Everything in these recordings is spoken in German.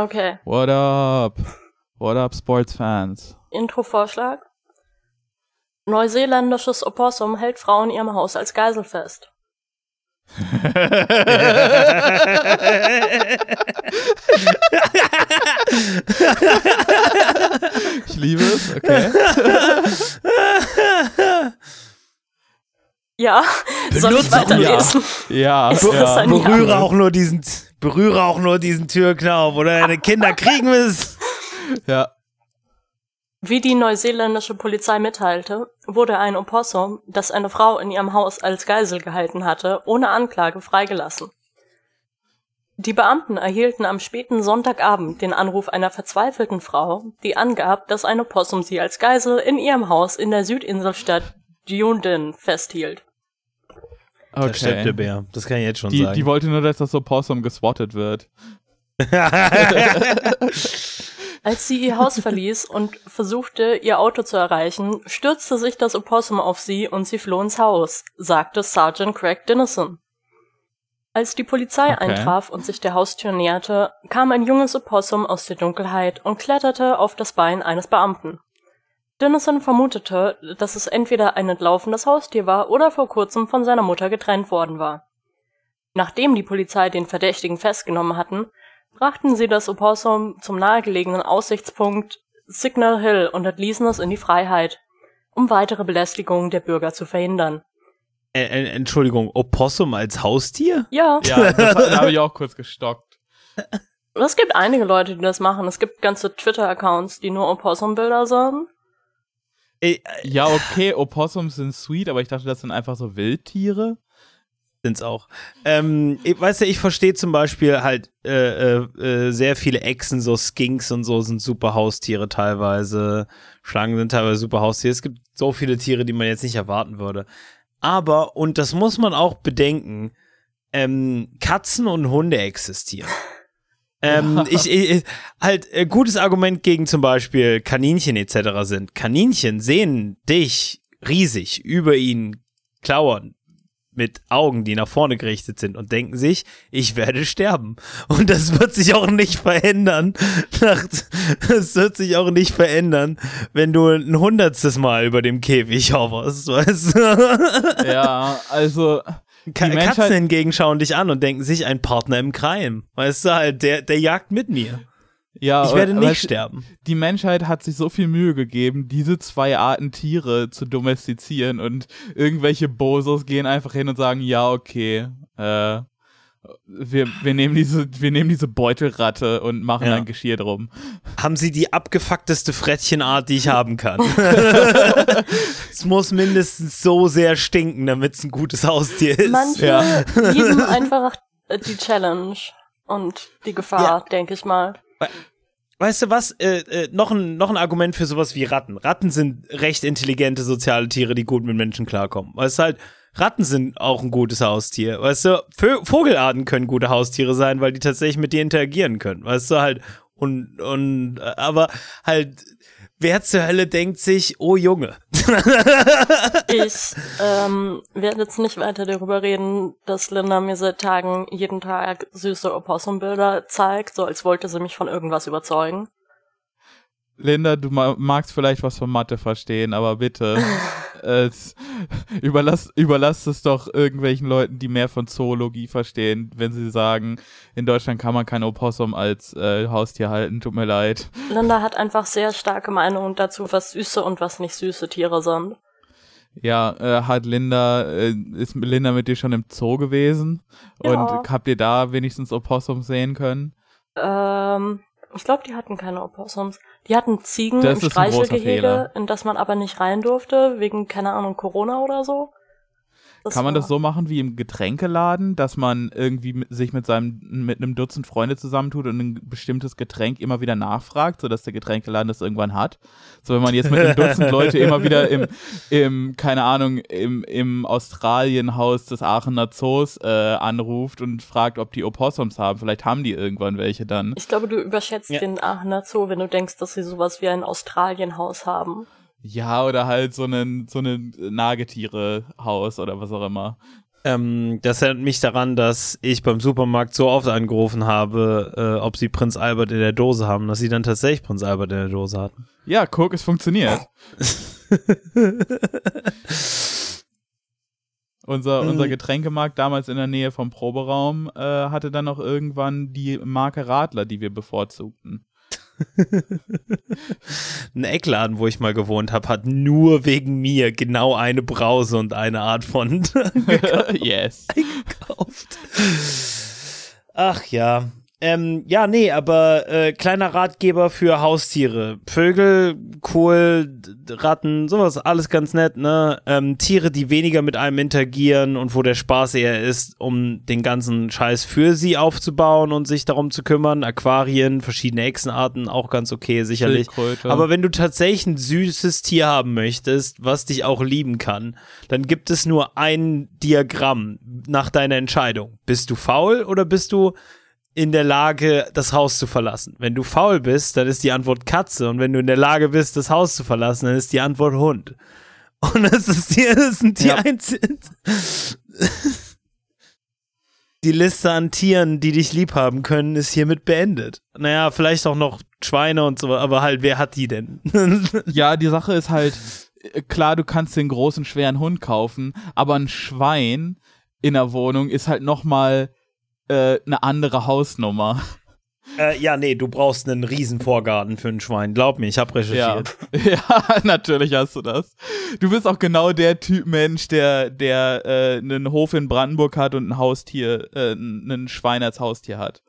Okay. What up? What up, Sportsfans? Intro-Vorschlag. Neuseeländisches Opossum hält Frau in ihrem Haus als Geisel fest. ich liebe es, okay. Ja, soll ich weiterlesen? Ja, ja. ein Berühre Ja? auch nur diesen, berühre auch nur diesen Türknauf oder deine Kinder kriegen es. ja. Wie die neuseeländische Polizei mitteilte, wurde ein Opossum, das eine Frau in ihrem Haus als Geisel gehalten hatte, ohne Anklage freigelassen. Die Beamten erhielten am späten Sonntagabend den Anruf einer verzweifelten Frau, die angab, dass ein Opossum sie als Geisel in ihrem Haus in der Südinselstadt Dunedin festhielt. Da steppt der Okay. Bär. Das kann ich jetzt schon Die, sagen. die wollte nur, dass das Opossum geswattet wird. Als sie ihr Haus verließ und versuchte, ihr Auto zu erreichen, stürzte sich das Opossum auf sie und sie floh ins Haus, sagte Sergeant Craig Dennison. Als die Polizei Okay. eintraf und sich der Haustür näherte, kam ein junges Opossum aus der Dunkelheit und kletterte auf das Bein eines Beamten. Dennison vermutete, dass es entweder ein entlaufenes Haustier war oder vor kurzem von seiner Mutter getrennt worden war. Nachdem die Polizei den Verdächtigen festgenommen hatten, brachten sie das Opossum zum nahegelegenen Aussichtspunkt Signal Hill und entließen es in die Freiheit, um weitere Belästigungen der Bürger zu verhindern. Entschuldigung, Opossum als Haustier? Ja, Ja, das da habe ich auch kurz gestockt. es gibt einige Leute, die das machen. Es gibt ganze Twitter-Accounts, die nur Opossum-Bilder sind. Äh, Ja, okay, Opossums sind sweet, aber ich dachte, das sind einfach so Wildtiere. sind's auch. Ähm, ich, weißt du, ich verstehe zum Beispiel halt äh, äh, äh, sehr viele Echsen, so Skinks und so sind super Haustiere teilweise. Schlangen sind teilweise super Haustiere. Es gibt so viele Tiere, die man jetzt nicht erwarten würde. Aber, und das muss man auch bedenken, ähm, Katzen und Hunde existieren. Ähm, ich, ich, halt, äh, gutes Argument gegen zum Beispiel Kaninchen etc. sind. Kaninchen sehen dich riesig über ihnen klauern mit Augen, die nach vorne gerichtet sind und denken sich, ich werde sterben. Und das wird sich auch nicht verändern. Das wird sich auch nicht verändern, wenn du ein hundertstes Mal über dem Käfig hoverst, weißt du? Ja, also Ka Die Menschheit- Katzen hingegen schauen dich an und denken sich, ein Partner im Crime. Weißt du halt, der, der jagt mit mir. ja, Ich werde aber nicht sterben. Die Menschheit hat sich so viel Mühe gegeben, diese zwei Arten Tiere zu domestizieren und irgendwelche Bosos gehen einfach hin und sagen, ja, okay, äh, wir, wir nehmen diese, wir nehmen diese Beutelratte und machen Ja. ein Geschirr drum. Haben sie die abgefuckteste Frettchenart, die ich haben kann. es muss mindestens so sehr stinken, damit es ein gutes Haustier ist. Manche ja. lieben einfach die Challenge und die Gefahr, denke ich mal. Weißt du was? Äh, äh, noch, ein, noch ein Argument für sowas wie Ratten. Ratten sind recht intelligente soziale Tiere, die gut mit Menschen klarkommen. Weißt du halt, Ratten sind auch ein gutes Haustier. Weißt du, Vogelarten können gute Haustiere sein, weil die tatsächlich mit dir interagieren können. Weißt du halt, und, und, aber halt, wer zur Hölle denkt sich, oh Junge. Ich ähm, werde jetzt nicht weiter darüber reden, dass Linda mir seit Tagen jeden Tag süße Opossum-Bilder zeigt, so als wollte sie mich von irgendwas überzeugen. Linda, du ma magst vielleicht was von Mathe verstehen, aber bitte, es, überlass, überlass es doch irgendwelchen Leuten, die mehr von Zoologie verstehen, wenn sie sagen, in Deutschland kann man kein Opossum als äh, Haustier halten, tut mir leid. Linda hat einfach sehr starke Meinungen dazu, was süße und was nicht süße Tiere sind. Ja, äh, hat Linda, äh, ist Linda mit dir schon im Zoo gewesen? Ja. Und habt ihr da wenigstens Opossums sehen können? Ähm, ich glaube, die hatten keine Opossums. Die hatten Ziegen Das im Streichelgehege, in das man aber nicht rein durfte, wegen, keine Ahnung, Corona oder so. Das Kann man das so machen wie im Getränkeladen, dass man irgendwie mit, sich mit seinem mit einem Dutzend Freunde zusammentut und ein bestimmtes Getränk immer wieder nachfragt, sodass der Getränkeladen das irgendwann hat? So wenn man jetzt mit einem Dutzend Leute immer wieder im, im keine Ahnung, im, im Australienhaus des Aachener Zoos äh, anruft und fragt, ob die Opossums haben. Vielleicht haben die irgendwann welche dann. Ich glaube, du überschätzt Ja. den Aachener Zoo, wenn du denkst, dass sie sowas wie ein Australienhaus haben. Ja, oder halt so ein so ein Nagetierehaus oder was auch immer. Ähm, das erinnert mich daran, dass ich beim Supermarkt so oft angerufen habe, äh, ob sie Prinz Albert in der Dose haben, dass sie dann tatsächlich Prinz Albert in der Dose hatten. Ja, guck, es funktioniert. unser, unser Mhm. Getränkemarkt damals in der Nähe vom Proberaum äh, hatte dann noch irgendwann die Marke Radler, die wir bevorzugten. Ein Eckladen, wo ich mal gewohnt habe, hat nur wegen mir genau eine Brause und eine Art von yes. gekauft. Ach ja. Ähm, ja, nee, aber äh, kleiner Ratgeber für Haustiere. Vögel, Kohl, Ratten, sowas, alles ganz nett, ne? Ähm, Tiere, die weniger mit einem interagieren und wo der Spaß eher ist, um den ganzen Scheiß für sie aufzubauen und sich darum zu kümmern. Aquarien, verschiedene Echsenarten, auch ganz okay, sicherlich. Aber wenn du tatsächlich ein süßes Tier haben möchtest, was dich auch lieben kann, dann gibt es nur ein Diagramm nach deiner Entscheidung. Bist du faul oder bist du in der Lage, das Haus zu verlassen? Wenn du faul bist, dann ist die Antwort Katze. Und wenn du in der Lage bist, das Haus zu verlassen, dann ist die Antwort Hund. Und das ist die, das sind die Ja. einzigen. Die Liste an Tieren, die dich lieb haben können, ist hiermit beendet. Naja, vielleicht auch noch Schweine und so, aber halt, wer hat die denn? Ja, die Sache ist halt, äh, klar, du kannst den großen, schweren Hund kaufen, aber ein Schwein in der Wohnung ist halt nochmal äh, eine andere Hausnummer. äh, ja, nee, du brauchst einen riesen Vorgarten für ein Schwein. Glaub mir, ich habe Ja. recherchiert. ja, natürlich hast du das. Du bist auch genau der Typ Mensch, der, der äh, einen Hof in Brandenburg hat und ein Haustier, äh, ein Schwein als Haustier hat.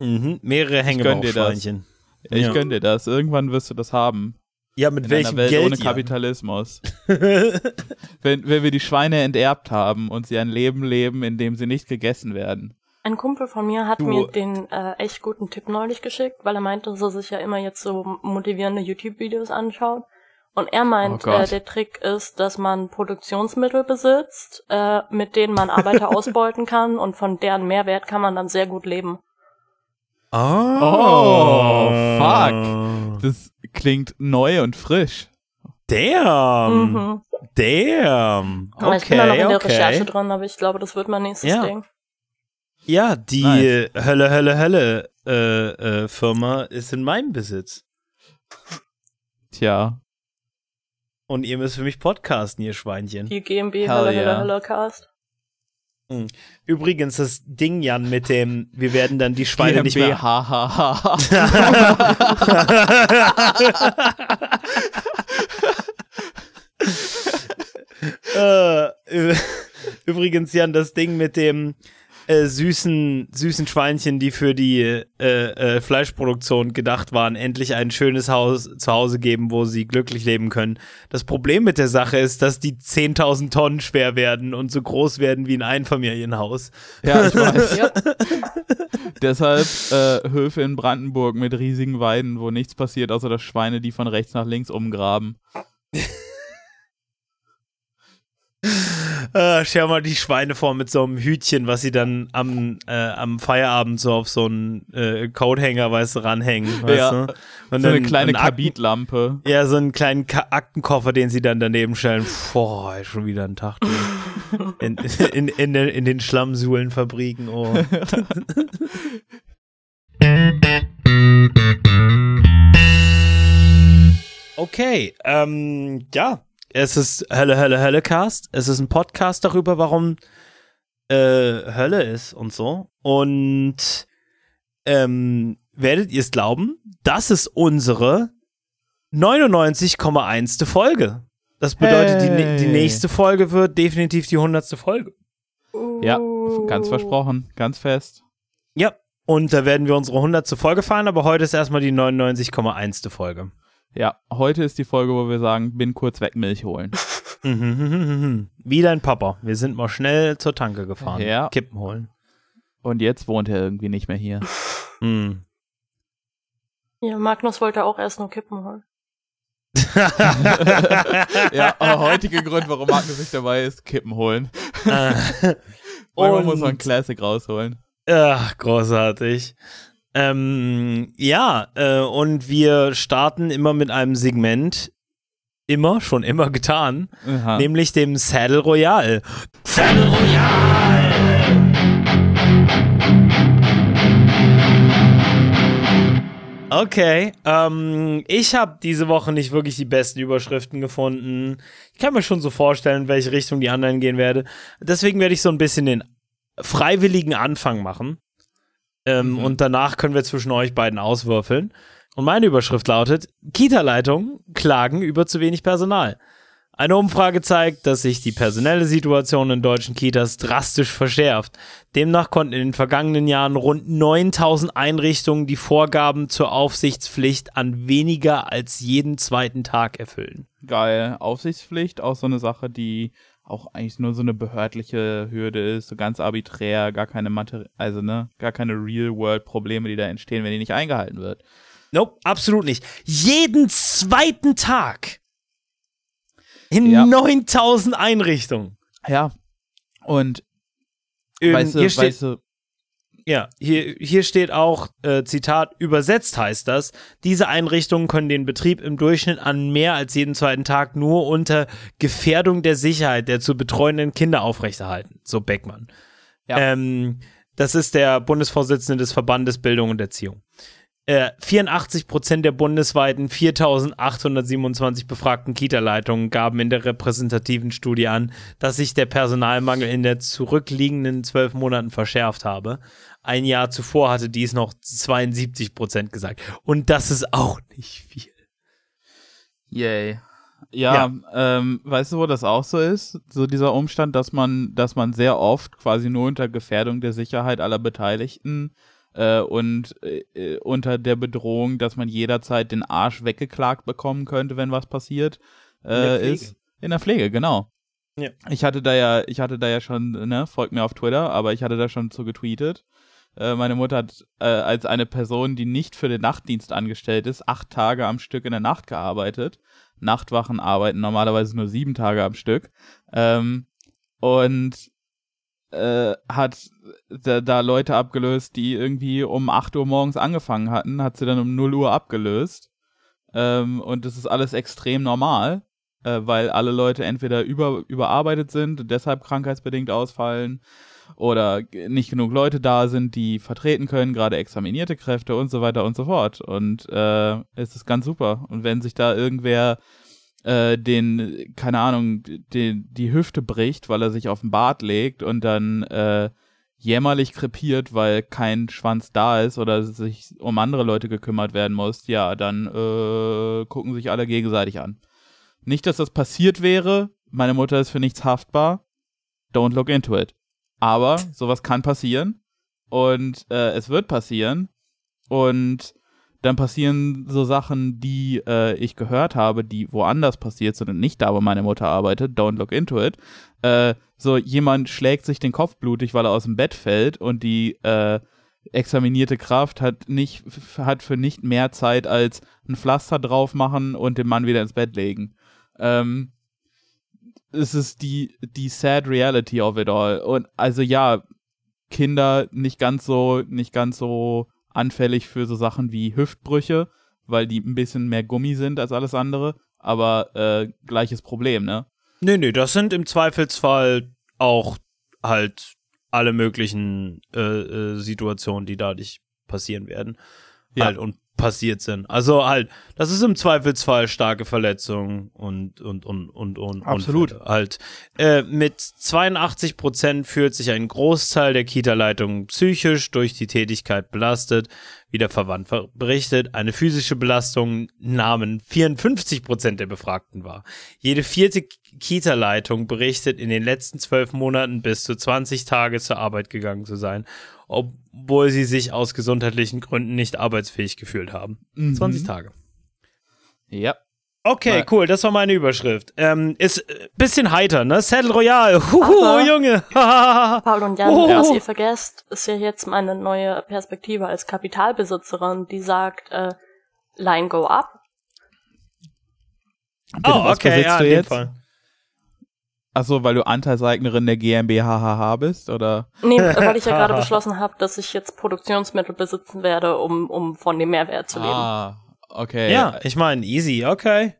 Mhm. Mehrere gönn dir das. Hängebauchschweinchen. Ich Ja. gönn dir das. Irgendwann wirst du das haben. Ja, mit In welchem Welt Geld? ohne? Kapitalismus. wenn, wenn wir die Schweine enterbt haben und sie ein Leben leben, in dem sie nicht gegessen werden. Ein Kumpel von mir hat Du- mir den äh, echt guten Tipp neulich geschickt, weil er meinte, dass er sich ja immer jetzt so motivierende YouTube-Videos anschaut. Und er Oh meint, Gott. äh, der Trick ist, dass man Produktionsmittel besitzt, äh, mit denen man Arbeiter ausbeuten kann und von deren Mehrwert kann man dann sehr gut leben. Oh, fuck. Das klingt neu und frisch. Damn. mhm. Damn. Okay, Aber ich bin da noch in der okay. Recherche dran, aber ich glaube, das wird mein nächstes Ja. Ding. Ja, die Nice. Hölle, Hölle, Hölle äh, äh, Firma ist in meinem Besitz. Tja. Und ihr müsst für mich podcasten, ihr Schweinchen. Die GmbH Hell Hölle, yeah. Hölle, Hölle Cast. Übrigens, das Ding, Jan, mit dem, wir werden dann die Schweine nicht mehr. GmbH. äh, übrigens, Jan, das Ding mit dem äh, süßen, süßen Schweinchen, die für die äh, äh, Fleischproduktion gedacht waren, endlich ein schönes Haus zu Hause geben, wo sie glücklich leben können. Das Problem mit der Sache ist, dass die 10.000 Tonnen schwer werden und so groß werden wie ein Einfamilienhaus. ja, ich weiß. Ja. Deshalb äh, Höfe in Brandenburg mit riesigen Weiden, wo nichts passiert, außer dass Schweine die von rechts nach links umgraben. Äh, schau mal die Schweine vor mit so einem Hütchen, was sie dann am, äh, am Feierabend so auf so einen äh, Coathänger, weißt du, ranhängen. Weißt Ja. du? Und So eine dann- kleine und Akten- Kabitlampe. Ja, so einen kleinen Ka Aktenkoffer, den sie dann daneben stellen. Boah, schon wieder ein Tag. In, in, in, den- in den Schlammsuhlenfabriken. Oh. Okay, ähm, ja, es ist Hölle, Hölle, Hölle Cast. Es ist ein Podcast darüber, warum äh, Hölle ist und so. Und ähm, werdet ihr es glauben? Das ist unsere 99,1. Folge. Das bedeutet, die, ne- die Hey. nächste Folge wird definitiv die 100. Folge. Ja, Uh. ganz versprochen, ganz fest. Ja, und da werden wir unsere 100. Folge feiern, aber heute ist erstmal die 99,1. Folge. Ja, heute ist die Folge, wo wir sagen, bin kurz weg Milch holen. Wie dein Papa. Wir sind mal schnell zur Tanke gefahren. Ja. Kippen holen. Und jetzt wohnt er irgendwie nicht mehr hier. Mhm. Ja, Magnus wollte auch erst nur Kippen holen. ja, aber heutige Grund, warum Magnus nicht dabei ist, Kippen holen. Äh, Manchmal muss man Classic rausholen. Ach, großartig. Ähm, ja, äh, und wir starten immer mit einem Segment, immer, schon immer getan, Aha. nämlich dem Saddle Royale. Saddle Royale! Okay, ähm, ich habe diese Woche nicht wirklich die besten Überschriften gefunden. Ich kann mir schon so vorstellen, in welche Richtung die anderen gehen werde. Deswegen werde ich so ein bisschen den freiwilligen Anfang machen. Ähm, Mhm. Und danach können wir zwischen euch beiden auswürfeln. Und meine Überschrift lautet: Kita-Leitungen klagen über zu wenig Personal. Eine Umfrage zeigt, dass sich die personelle Situation in deutschen Kitas drastisch verschärft. Demnach konnten in den vergangenen Jahren rund 9000 Einrichtungen die Vorgaben zur Aufsichtspflicht an weniger als jeden zweiten Tag erfüllen. Geil. Aufsichtspflicht, auch so eine Sache, die auch eigentlich nur so eine behördliche Hürde ist, so ganz arbiträr, gar keine Materi also ne, gar keine Real-World-Probleme, die da entstehen, wenn die nicht eingehalten wird. Nope, absolut nicht. Jeden zweiten Tag. In Ja. 9000 Einrichtungen. Ja. Und Ähm, weißt du, weißt du, Ja, hier, hier steht auch, äh, Zitat, übersetzt heißt das, diese Einrichtungen können den Betrieb im Durchschnitt an mehr als jeden zweiten Tag nur unter Gefährdung der Sicherheit der zu betreuenden Kinder aufrechterhalten, so Beckmann. Ja. Ähm, das ist der Bundesvorsitzende des Verbandes Bildung und Erziehung. Äh, 84 Prozent der bundesweiten 4.827 befragten Kita-Leitungen gaben in der repräsentativen Studie an, dass sich der Personalmangel in der zurückliegenden zwölf Monaten verschärft habe. Ein Jahr zuvor hatte dies noch 72 Prozent gesagt. Und das ist auch nicht viel. Yay. Ja, Ähm, weißt du, wo das auch so ist? So dieser Umstand, dass man, dass man sehr oft quasi nur unter Gefährdung der Sicherheit aller Beteiligten äh, und äh, unter der Bedrohung, dass man jederzeit den Arsch weggeklagt bekommen könnte, wenn was passiert, äh, Pflege. ist. In der Pflege, genau. Ja. Ich hatte da ja, ich hatte da ja schon, ne, folgt mir auf Twitter, aber ich hatte da schon zu getweetet. Äh, meine Mutter hat äh, als eine Person, die nicht für den Nachtdienst angestellt ist, acht Tage am Stück in der Nacht gearbeitet. Nachtwachen arbeiten normalerweise nur sieben Tage am Stück. Ähm, und äh, hat da, da Leute abgelöst, die irgendwie um 8 Uhr morgens angefangen hatten, hat sie dann um 0 Uhr abgelöst. Ähm, und das ist alles extrem normal, äh, weil alle Leute entweder über, überarbeitet sind und deshalb krankheitsbedingt ausfallen oder nicht genug Leute da sind, die vertreten können, gerade examinierte Kräfte und so weiter und so fort. Und äh, es ist ganz super. Und wenn sich da irgendwer äh, den, keine Ahnung, den, die Hüfte bricht, weil er sich auf den Bart legt und dann äh, jämmerlich krepiert, weil kein Schwanz da ist oder sich um andere Leute gekümmert werden muss, ja, dann äh, gucken sich alle gegenseitig an. Nicht, dass das passiert wäre. Meine Mutter ist für nichts haftbar. Don't look into it. Aber sowas kann passieren und äh, es wird passieren und dann passieren so Sachen, die äh, ich gehört habe, die woanders passiert sind und nicht da, wo meine Mutter arbeitet. Don't look into it. Äh, so jemand schlägt sich den Kopf blutig, weil er aus dem Bett fällt und die äh, examinierte Kraft hat nicht hat für nicht mehr Zeit als ein Pflaster drauf machen und den Mann wieder ins Bett legen. Ähm, es ist die, die sad reality of it all. Und also ja, Kinder nicht ganz so, nicht ganz so anfällig für so Sachen wie Hüftbrüche, weil die ein bisschen mehr Gummi sind als alles andere, aber äh, gleiches Problem, ne? Nee, nee, das sind im Zweifelsfall auch halt alle möglichen äh, äh, Situationen, die dadurch passieren werden. Ja. Halt und passiert sind. Also halt, das ist im Zweifelsfall starke Verletzungen und und und und und Absolut. Unfälle. halt. Äh, mit 82 Prozent fühlt sich ein Großteil der Kita-Leitung psychisch durch die Tätigkeit belastet. Wie der Verband ver- berichtet, eine physische Belastung nahmen 54 Prozent der Befragten wahr. Jede vierte Kita-Leitung berichtet, in den letzten zwölf Monaten bis zu 20 Tage zur Arbeit gegangen zu sein, obwohl sie sich aus gesundheitlichen Gründen nicht arbeitsfähig gefühlt haben. 20 Tage. Ja. Okay, Mal- cool, das war meine Überschrift. Ähm, ist äh, bisschen heiter, ne? Saddle Royale. Huhu, Aber- Junge. Paul und Jan, Oh. was ihr vergesst, ist ja jetzt meine neue Perspektive als Kapitalbesitzerin, die sagt, äh, Line go up. Bitte, oh, okay, ja, in dem? Fall. Achso, weil du Anteilseignerin der GmbH bist, oder? Nee, weil ich ja gerade beschlossen habe, dass ich jetzt Produktionsmittel besitzen werde, um, um von dem Mehrwert zu leben. Ah, okay. Ja, ich meine, easy, okay.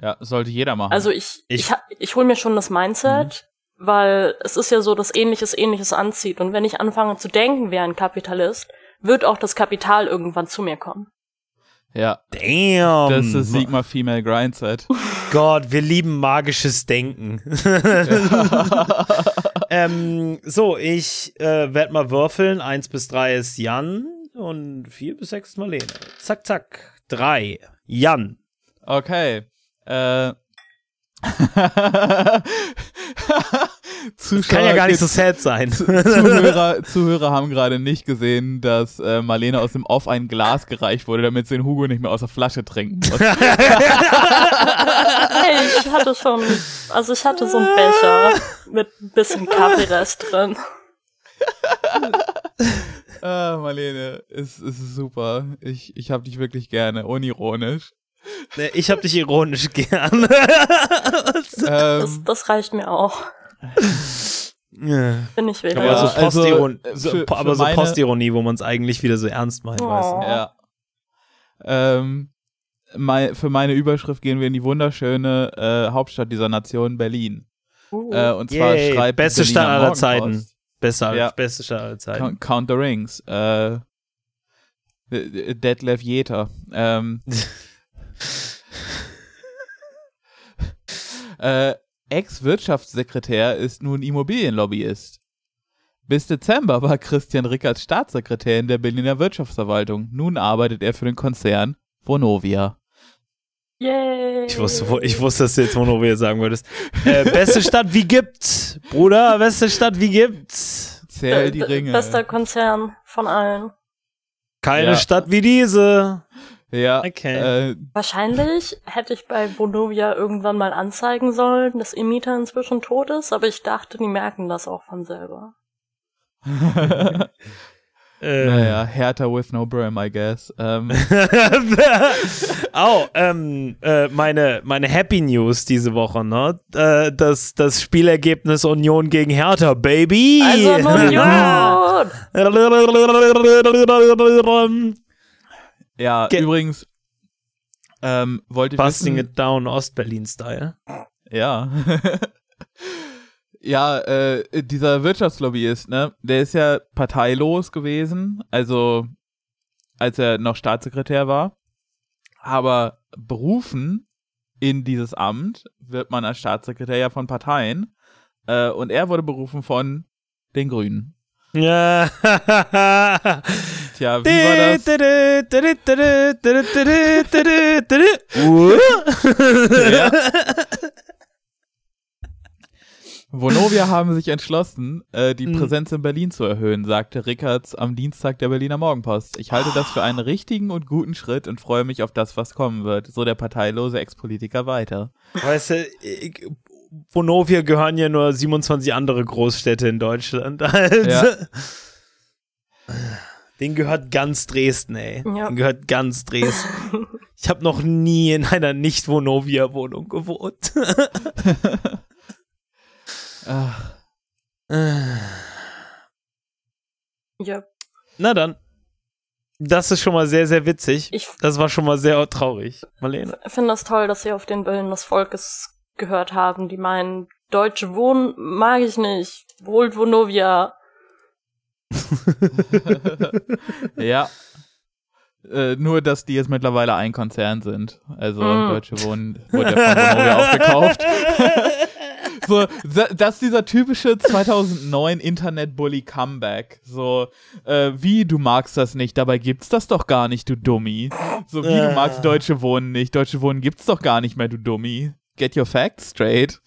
Ja, sollte jeder machen. Also ich, Ich- ich, ich, ich hole mir schon das Mindset, weil es ist ja so, dass Ähnliches Ähnliches anzieht. Und wenn ich anfange zu denken wie ein Kapitalist, wird auch das Kapital irgendwann zu mir kommen. Ja, Damn. das ist Sigma Female Grindset. Gott, wir lieben magisches Denken. ähm, so, ich äh, werde mal würfeln. Eins bis drei ist Jan und vier bis sechs ist Marlene. Zack, zack. Drei. Jan. Okay. Äh. Zuschauer, Kann ja gar nicht so sad sein. Zuhörer, Zuhörer haben gerade nicht gesehen, dass äh, Marlene aus dem Off ein Glas gereicht wurde, damit sie den Hugo nicht mehr aus der Flasche trinken muss. Hey, ich hatte schon, also ich hatte so einen Becher mit ein bisschen Kaffeerest drin. ah, Marlene, es ist super. Ich, ich hab dich wirklich gerne, unironisch. Nee, ich hab dich ironisch gern. Das, Ähm, das reicht mir auch. Ja. Bin ich wieder. aber so, also, Postiron äh, so, für- aber für so meine- Postironie, wo man es eigentlich wieder so ernst meint, Oh. ja. Ähm, mei- für meine Überschrift gehen wir in die wunderschöne äh, Hauptstadt dieser Nation, Berlin. Uh. Äh, und zwar Yay, schreibt beste Stadt aller Zeiten. Besser, Ja. beste Stadt aller Zeiten. Count, Count the Rings. Äh, Detlef Jeter. Ähm, äh, Ex-Wirtschaftssekretär ist nun Immobilienlobbyist. Bis Dezember war Christian Rickert Staatssekretär in der Berliner Wirtschaftsverwaltung. Nun arbeitet er für den Konzern Vonovia. Yay. Ich wusste, ich wusste, dass du jetzt Monovia sagen würdest. Äh, beste Stadt, wie gibt's? Bruder, beste Stadt, wie gibt's? Zähl Äh, die Ringe. Bester Konzern von allen. Keine Ja. Stadt wie diese. Ja, Okay. äh, Wahrscheinlich hätte ich bei Vonovia irgendwann mal anzeigen sollen, dass Mieter inzwischen tot ist, aber ich dachte, die merken das auch von selber. Äh, naja, Hertha with no brim, I guess. Ähm, Au, ähm, äh, meine, meine Happy News diese Woche, ne? Äh, das, das Spielergebnis Union gegen Hertha, Baby! Also Union! ja, Ge- übrigens, ähm, wollte ich Busting wissen, it down, Ostberlin-Style. Ja. ja, äh, dieser Wirtschaftslobbyist, ne, der ist ja parteilos gewesen, also als er noch Staatssekretär war. Aber berufen in dieses Amt wird man als Staatssekretär ja von Parteien. Äh, und er wurde berufen von den Grünen. Ja. Tja, wie war das? Ja. Vonovia haben sich entschlossen, äh, die Mhm. Präsenz in Berlin zu erhöhen, sagte Rickards am Dienstag der Berliner Morgenpost. Ich halte das für einen richtigen und guten Schritt und freue mich auf das, was kommen wird, so der parteilose Ex-Politiker weiter. Weißt du, ich, Vonovia gehören ja nur 27 andere Großstädte in Deutschland. Halt. Ja. Den gehört ganz Dresden, ey. Ja. Den gehört ganz Dresden. Ich habe noch nie in einer Nicht-Vonovia-Wohnung gewohnt. Ach, Ja, Na dann. Das ist schon mal sehr, sehr witzig. ich Das war schon mal sehr traurig. Marlene. finde das toll, dass sie auf den Willen des Volkes gehört haben, die meinen, deutsche Wohnen mag ich nicht. Holt Vonovia. ja. Äh, nur, dass die jetzt mittlerweile ein Konzern sind. Also Mm. Deutsche Wohnen wurde ja von Vonovia aufgekauft. So, da- das ist dieser typische 2009 Internet-Bully-Comeback. So, äh, wie, du magst das nicht, dabei gibt's das doch gar nicht, du Dummi. So, wie, du Äh. magst Deutsche Wohnen nicht, Deutsche Wohnen gibt's doch gar nicht mehr, du Dummi. Get your facts straight.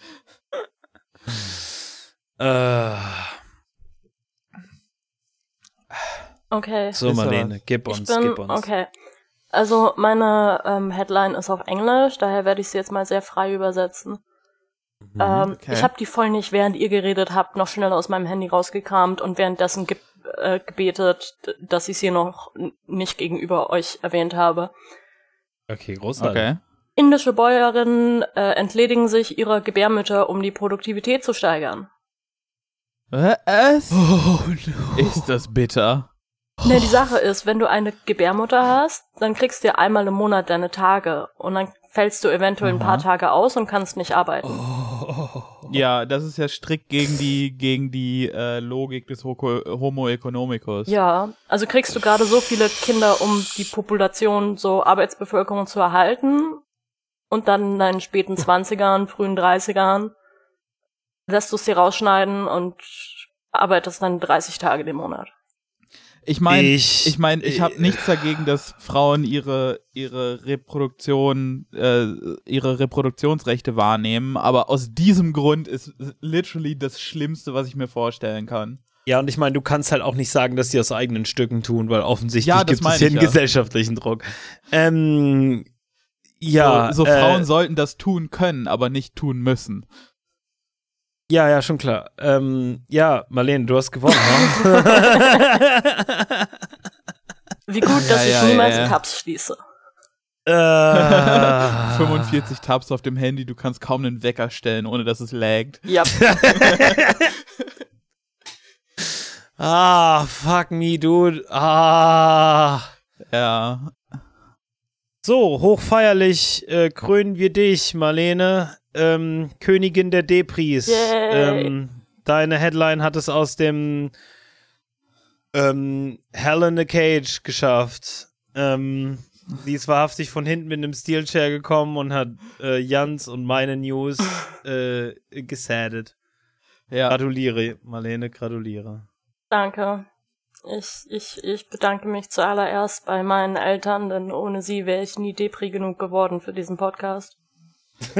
Äh, Okay. so, Marlene, gib Ich uns, bin, gib uns. okay. Also meine ähm, Headline ist auf Englisch, daher werde ich sie jetzt mal sehr frei übersetzen. Mhm. Ähm, okay. Ich habe die voll nicht, während ihr geredet habt, noch schnell aus meinem Handy rausgekramt und währenddessen ge äh, gebetet, dass ich sie noch nicht gegenüber euch erwähnt habe. Okay, großartig. Okay. Indische Bäuerinnen äh, entledigen sich ihrer Gebärmütter, um die Produktivität zu steigern. Was? Oh, no. Ist das bitter? Ne, die Sache ist, wenn du eine Gebärmutter hast, dann kriegst du ja einmal im Monat deine Tage und dann fällst du eventuell ein paar. Tage aus und kannst nicht arbeiten. Ja, das ist ja strikt gegen die, gegen die äh, Logik des Homo economicus. Ja, also kriegst du gerade so viele Kinder, um die Population, so Arbeitsbevölkerung zu erhalten und dann in deinen späten Zwanzigern, frühen Dreißigern lässt du es dir rausschneiden und arbeitest dann 30 Tage den Monat. Ich meine, Ich- ich meine, ich habe äh, nichts dagegen, dass Frauen ihre ihre Reproduktion, äh, ihre Reproduktionsrechte wahrnehmen, aber aus diesem Grund ist literally das Schlimmste, was ich mir vorstellen kann. Ja, und ich meine, du kannst halt auch nicht sagen, dass die aus eigenen Stücken tun, weil offensichtlich Ja, gibt es hier einen ja. gesellschaftlichen Druck. Ähm, ja, so, so äh, Frauen sollten das tun können, aber nicht tun müssen. Ja, ja, schon klar. Ähm, ja, Marlene, du hast gewonnen. ne? Wie gut, dass Ja, ich niemals ja, ja. Tabs schließe. äh, 45 Tabs auf dem Handy, du kannst kaum einen Wecker stellen, ohne dass es laggt. Ja, Ah, fuck me, dude. Ah. Ja. So, hochfeierlich äh, krönen wir dich, Marlene, ähm, Königin der Depris. Ähm, deine Headline hat es aus dem ähm, Hell in a Cage geschafft. Ähm, sie ist wahrhaftig von hinten mit einem Steelchair gekommen und hat äh, Jans und meine News äh, gesadet. Ja. Gratuliere, Marlene, gratuliere. danke. Ich, ich, ich bedanke mich zuallererst bei meinen Eltern, denn ohne sie wäre ich nie Depri genug geworden für diesen Podcast.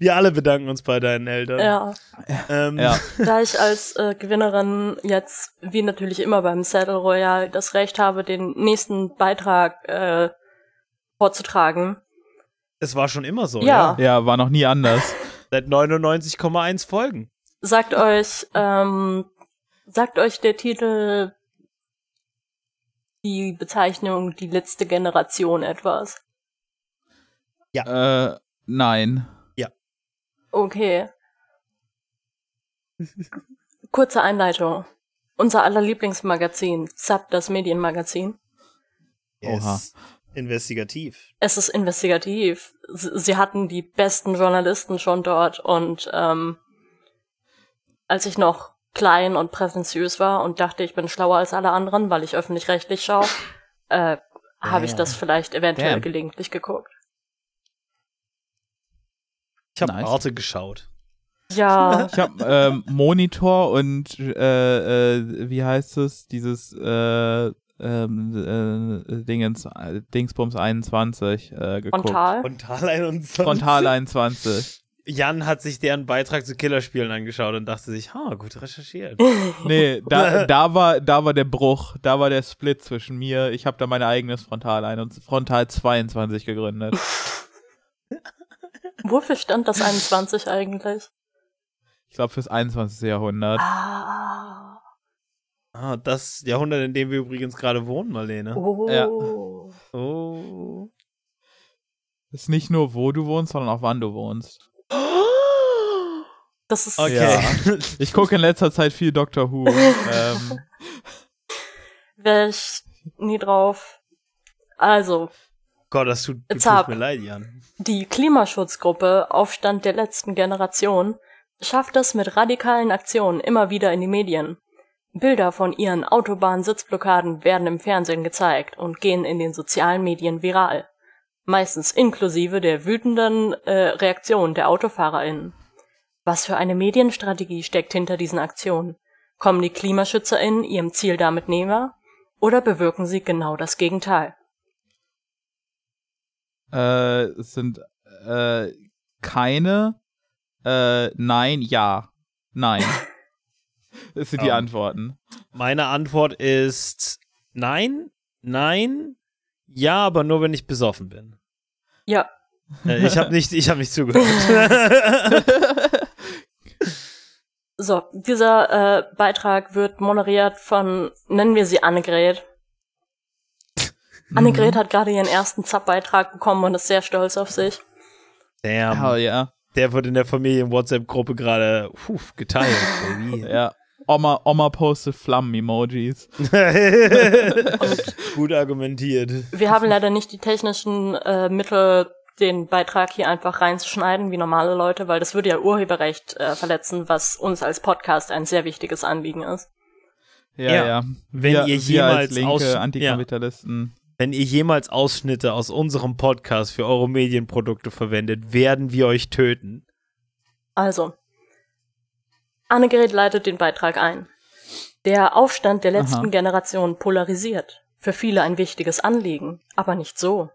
Wir alle bedanken uns bei deinen Eltern. Ja. Ähm, Ja. Da ich als äh, Gewinnerin jetzt, wie natürlich immer beim Saddle Royale, das Recht habe, den nächsten Beitrag äh, vorzutragen. Es war schon immer so, Ja. ja. Ja, war noch nie anders. Seit 99,1 Folgen. Sagt euch, ähm, sagt euch der Titel die Bezeichnung die letzte Generation etwas. Äh, nein. Okay. Kurze Einleitung. Unser aller Lieblingsmagazin, Zap, das Medienmagazin. Oha. Investigativ. Es ist investigativ. Sie, sie hatten die besten Journalisten schon dort und ähm, als ich noch klein und präsentiös war und dachte, ich bin schlauer als alle anderen, weil ich öffentlich-rechtlich schaue, äh, habe ich das vielleicht eventuell Damn. gelegentlich geguckt. Ich habe Nice. Arte geschaut. Ja, Ich habe ähm, Monitor und äh, äh, wie heißt es? Dieses äh, ähm, äh, Dingens, äh, Dingsbums 21 äh, geguckt. frontal. Frontal 21. Frontal 21. Jan hat sich deren Beitrag zu Killerspielen angeschaut und dachte sich, ha, gut recherchiert. Nee, da, da, war, da war der Bruch, da war der Split zwischen mir. Ich habe da mein eigenes Frontal 21, Frontal 22 gegründet. Wofür stand das 21 eigentlich? Ich glaube fürs 21. Jahrhundert. Ah, ah, das Jahrhundert, in dem wir übrigens gerade wohnen, Marlene. oh. Ja. Oh. Ist nicht nur, wo du wohnst, sondern auch wann du wohnst. Das ist Okay. Ja. Ich gucke in letzter Zeit viel Doctor Who. ähm, wäre ich nie drauf. Also, Gott, das tut, tut mir leid, Jan. Die Klimaschutzgruppe Aufstand der letzten Generation schafft es mit radikalen Aktionen immer wieder in die Medien. Bilder von ihren Autobahnsitzblockaden werden im Fernsehen gezeigt und gehen in den sozialen Medien viral. Meistens inklusive der wütenden äh, Reaktion der AutofahrerInnen. Was für eine Medienstrategie steckt hinter diesen Aktionen? Kommen die KlimaschützerInnen ihrem Ziel damit näher? Oder bewirken sie genau das Gegenteil? äh, es sind äh, keine, äh, nein, ja, nein. Das sind die Oh. Antworten. Meine Antwort ist nein, nein, ja, aber nur wenn ich besoffen bin. Ja, Äh, ich habe nicht, ich habe nicht zugehört. So, dieser äh, Beitrag wird moderiert von, nennen wir sie Annegret. Annegret hat gerade ihren ersten Zap-Beitrag bekommen und ist sehr stolz auf sich. Damn. Hell ja. Der wird in der Familien-WhatsApp-Gruppe gerade geteilt, baby. Ja. Oma, Oma postet Flammen-Emojis. Gut argumentiert. Wir haben leider nicht die technischen äh, Mittel, den Beitrag hier einfach reinzuschneiden, wie normale Leute, weil das würde ja Urheberrecht äh, verletzen, was uns als Podcast ein sehr wichtiges Anliegen ist. Ja, Ja. ja. Wenn wir, ihr wir jemals als linke aus- Antikapitalisten. Wenn ihr jemals Ausschnitte aus unserem Podcast für eure Medienprodukte verwendet, werden wir euch töten. Also, Annegret leitet den Beitrag ein. Der Aufstand der letzten Aha. Generation polarisiert. Für viele ein wichtiges Anliegen, aber nicht so.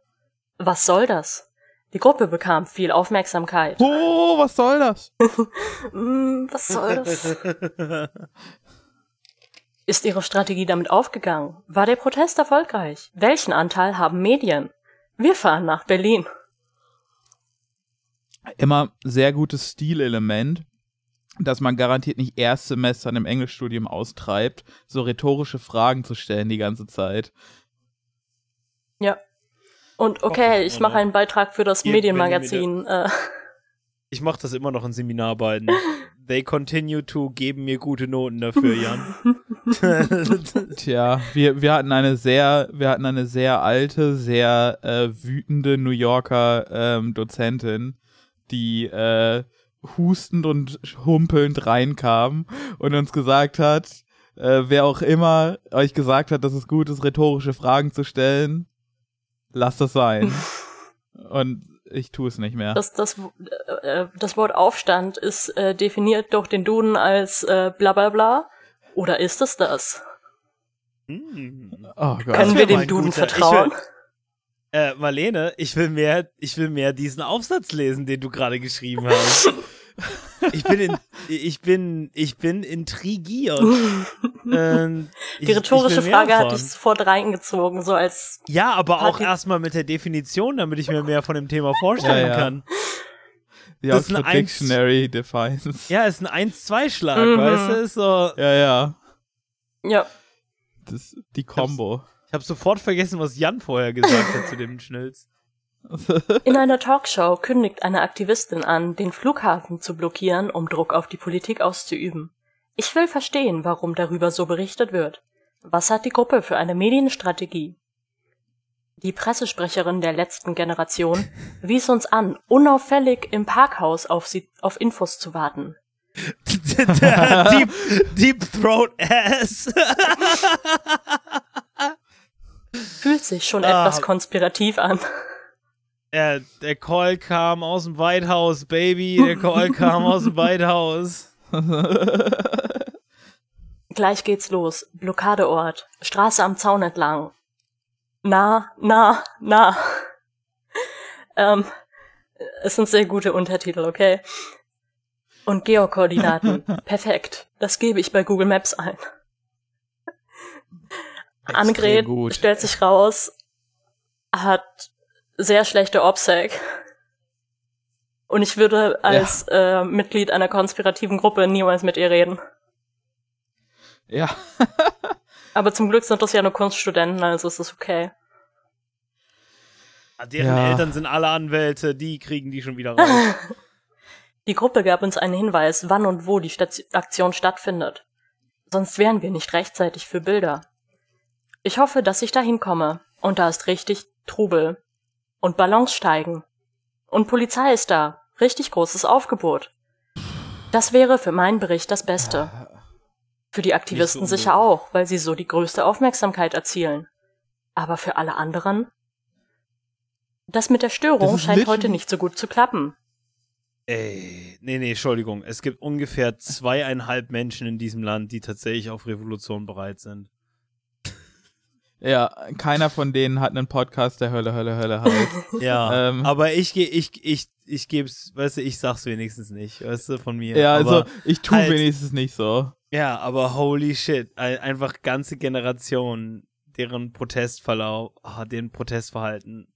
Was soll das? Die Gruppe bekam viel Aufmerksamkeit. Oh, was soll das? Hm, was soll das? Ist ihre Strategie damit aufgegangen? War der Protest erfolgreich? Welchen Anteil haben Medien? Wir fahren nach Berlin. Immer sehr gutes Stilelement, dass man garantiert nicht Erstsemester im Englischstudium austreibt, so rhetorische Fragen zu stellen die ganze Zeit. Ja. Und okay, ich mache einen Beitrag für das Medienmagazin. Äh, Ich mache das immer noch in Seminararbeiten. They continue to geben mir gute Noten dafür, Jan. Tja, wir, wir hatten eine sehr, wir hatten eine sehr alte, sehr äh, wütende New Yorker ähm, Dozentin, die äh, hustend und humpelnd reinkam und uns gesagt hat, äh, wer auch immer euch gesagt hat, dass es gut ist, rhetorische Fragen zu stellen, lasst das sein. und ich tue es nicht mehr. das, das, äh, äh, das Wort Aufstand ist äh, definiert durch den Duden als äh, bla bla bla. Oder ist es das? Hm. Oh Gott. Können wir dem Duden guter- ich vertrauen? will- Äh, Marlene, ich will mehr, ich will mehr diesen Aufsatz lesen, den du gerade geschrieben hast. Ich bin, in, ich bin, ich bin intrigiert. Ähm, ich- Die ich rhetorische Frage hatte davon. ich sofort reingezogen, so als Ja, aber auch Party- erstmal mit der Definition, damit ich mir mehr von dem Thema vorstellen Ja, ja. kann. The das ist ein Dictionary defines. Ja, ist ein 1-2-Schlag, Mhm. weißt du? Ist so, Ja, ja. ja. Das, die Combo. ich habe sofort vergessen, was Jan vorher gesagt hat zu dem Schnilz. In einer Talkshow kündigt eine Aktivistin an, den Flughafen zu blockieren, um Druck auf die Politik auszuüben. Ich will verstehen, warum darüber so berichtet wird. Was hat die Gruppe für eine Medienstrategie? Die Pressesprecherin der letzten Generation wies uns an, unauffällig im Parkhaus auf, sie, auf Infos zu warten. deep, deep Throat Ass. Fühlt sich schon Ah. etwas konspirativ an. Ja, der Call kam aus dem White House, Baby. Der Call kam aus dem White House. Gleich geht's los. Blockadeort. Straße am Zaun entlang. Na, na, na. ähm, es sind sehr gute Untertitel, okay? Und Geokoordinaten. Perfekt. Das gebe ich bei Google Maps ein. Annegret stellt sich raus, hat sehr schlechte OPSEC. Und ich würde als äh, Mitglied einer konspirativen Gruppe niemals mit ihr reden. Ja. Aber zum Glück sind das ja nur Kunststudenten, also ist es okay. Ah, Deren Ja. Eltern sind alle Anwälte, die kriegen die schon wieder raus. Die Gruppe gab uns einen Hinweis, wann und wo die Station Aktion stattfindet. Sonst wären wir nicht rechtzeitig für Bilder. Ich hoffe, dass ich dahin komme. Und da ist richtig Trubel. Und Ballons steigen. Und Polizei ist da. Richtig großes Aufgebot. Das wäre für meinen Bericht das Beste. Für die Aktivisten so sicher auch, weil sie so die größte Aufmerksamkeit erzielen. Aber für alle anderen? Das mit der Störung scheint heute nicht so gut zu klappen. Ey, nee, nee, Entschuldigung. Es gibt ungefähr zweieinhalb Menschen in diesem Land, die tatsächlich auf Revolution bereit sind. Ja, keiner von denen hat einen Podcast, der Hölle, Hölle, Hölle heißt. Ja, Ähm. aber ich gehe, ich, ich, ich geb's, weißt du, ich sag's wenigstens nicht, weißt du, von mir. ja, also aber, ich tue halt- wenigstens nicht so. ja, aber holy shit, ein- einfach ganze Generationen, deren Protestverlauf, ah, den Protestverhalten.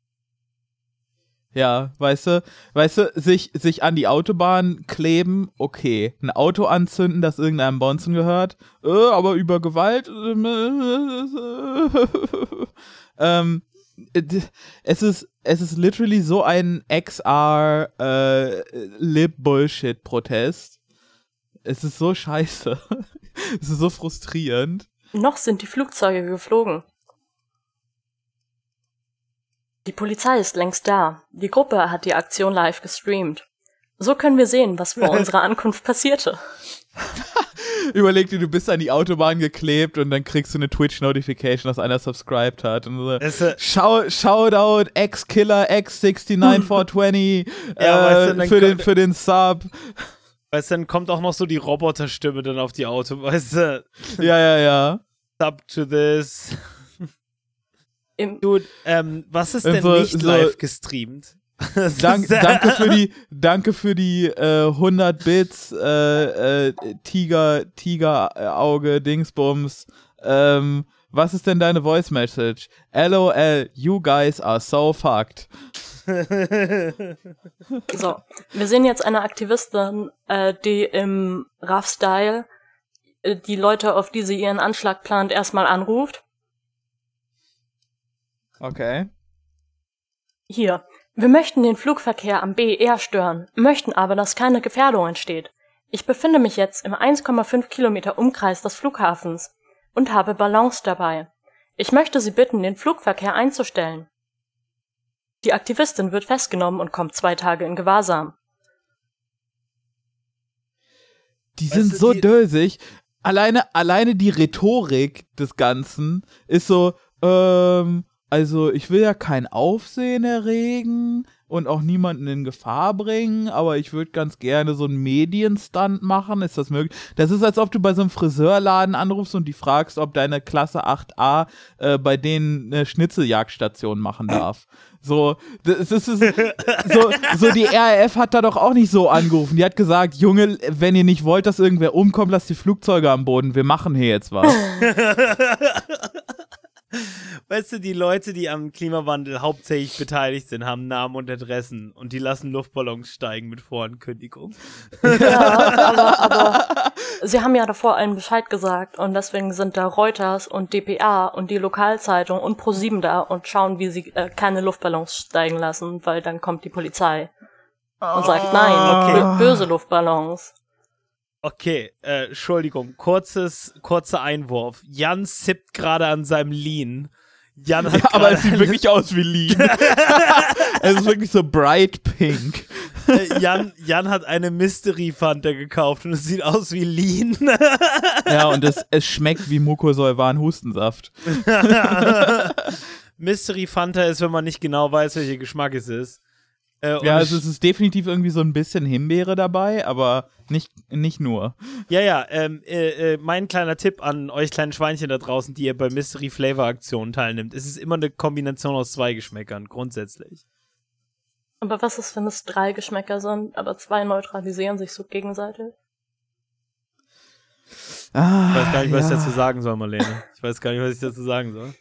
Ja, weißt du, weißt du, sich, sich an die Autobahn kleben, okay. Ein Auto anzünden, das irgendeinem Bonzen gehört, äh, aber über Gewalt, ähm, äh, ähm, es ist, es ist literally so ein XR, äh. Es ist so scheiße. Das ist so frustrierend. Noch sind die Flugzeuge geflogen. Die Polizei ist längst da. Die Gruppe hat die Aktion live gestreamt. So können wir sehen, was vor unserer Ankunft passierte. Überleg dir, du bist an die Autobahn geklebt und dann kriegst du eine Twitch-Notification, dass einer subscribed hat. Und so, Es, äh, Shout, Shoutout X-Killer X69420 Ja, äh, weißt du, für, den, für den Sub. weißt du, dann kommt auch noch so die Roboterstimme dann auf die Auto, weißt du, Ja, ja, ja. up to this. Im, Dude, ähm, was ist denn nicht so- live gestreamt? Dank, danke für die, danke für die äh, 100 Bits äh, äh, Tiger, Tiger Auge Dingsbums. Ähm, was ist denn deine Voice Message? LOL, you guys are so fucked. so, wir sehen jetzt eine Aktivistin, äh, die im Rough-Style äh, die Leute, auf die sie ihren Anschlag plant, erstmal anruft. Okay. Hier, wir möchten den Flugverkehr am BER stören, möchten aber, dass keine Gefährdung entsteht. Ich befinde mich jetzt im 1,5 Kilometer Umkreis des Flughafens und habe Ballons dabei. Ich möchte Sie bitten, den Flugverkehr einzustellen. Die Aktivistin wird festgenommen und kommt zwei Tage in Gewahrsam. Die Weißt sind so die- dösig. Alleine, alleine die Rhetorik des Ganzen ist so, ähm, also ich will ja kein Aufsehen erregen und auch niemanden in Gefahr bringen, aber ich würde ganz gerne so einen Medienstunt machen. Ist das möglich? Das ist, als ob du bei so einem Friseurladen anrufst und die fragst, ob deine Klasse 8a äh, bei denen eine Schnitzeljagdstation machen darf. So, das ist, so, so die RAF hat da doch auch nicht so angerufen. Die hat gesagt, Junge, wenn ihr nicht wollt, dass irgendwer umkommt, lasst die Flugzeuge am Boden. Wir machen hier jetzt was. weißt du, die Leute, die am Klimawandel hauptsächlich beteiligt sind, haben Namen und Adressen und die lassen Luftballons steigen mit Vorankündigung. Ja, aber, aber sie haben ja davor allen Bescheid gesagt und deswegen sind da Reuters und dpa und die Lokalzeitung und ProSieben da und schauen, wie sie äh, keine Luftballons steigen lassen, weil dann kommt die Polizei und sagt, nein, Okay. bö- böse Luftballons. Okay, äh, Entschuldigung, kurzes, kurzer Einwurf. Jan sippt gerade an seinem Lean. Jan hat Ja, aber es sieht wirklich aus wie Lean. es ist wirklich so bright pink. äh, Jan, Jan hat eine Mystery Fanta gekauft und es sieht aus wie Lean. Ja, und es, es schmeckt wie Mucosolvan Hustensaft. Mystery Fanta ist, wenn man nicht genau weiß, welcher Geschmack es ist. Äh, Ja, es- also es ist definitiv irgendwie so ein bisschen Himbeere dabei, aber nicht, nicht nur. Ja, ja, ähm, äh, äh, mein kleiner Tipp an euch kleinen Schweinchen da draußen, die ihr bei Mystery Flavor Aktionen teilnimmt. Es ist immer eine Kombination aus zwei Geschmäckern, grundsätzlich. Aber was ist, wenn es drei Geschmäcker sind, aber zwei neutralisieren sich so gegenseitig? Ah, Ich weiß gar nicht, was ich ja. dazu sagen soll, Marlene. Ich weiß gar nicht, was ich dazu sagen soll.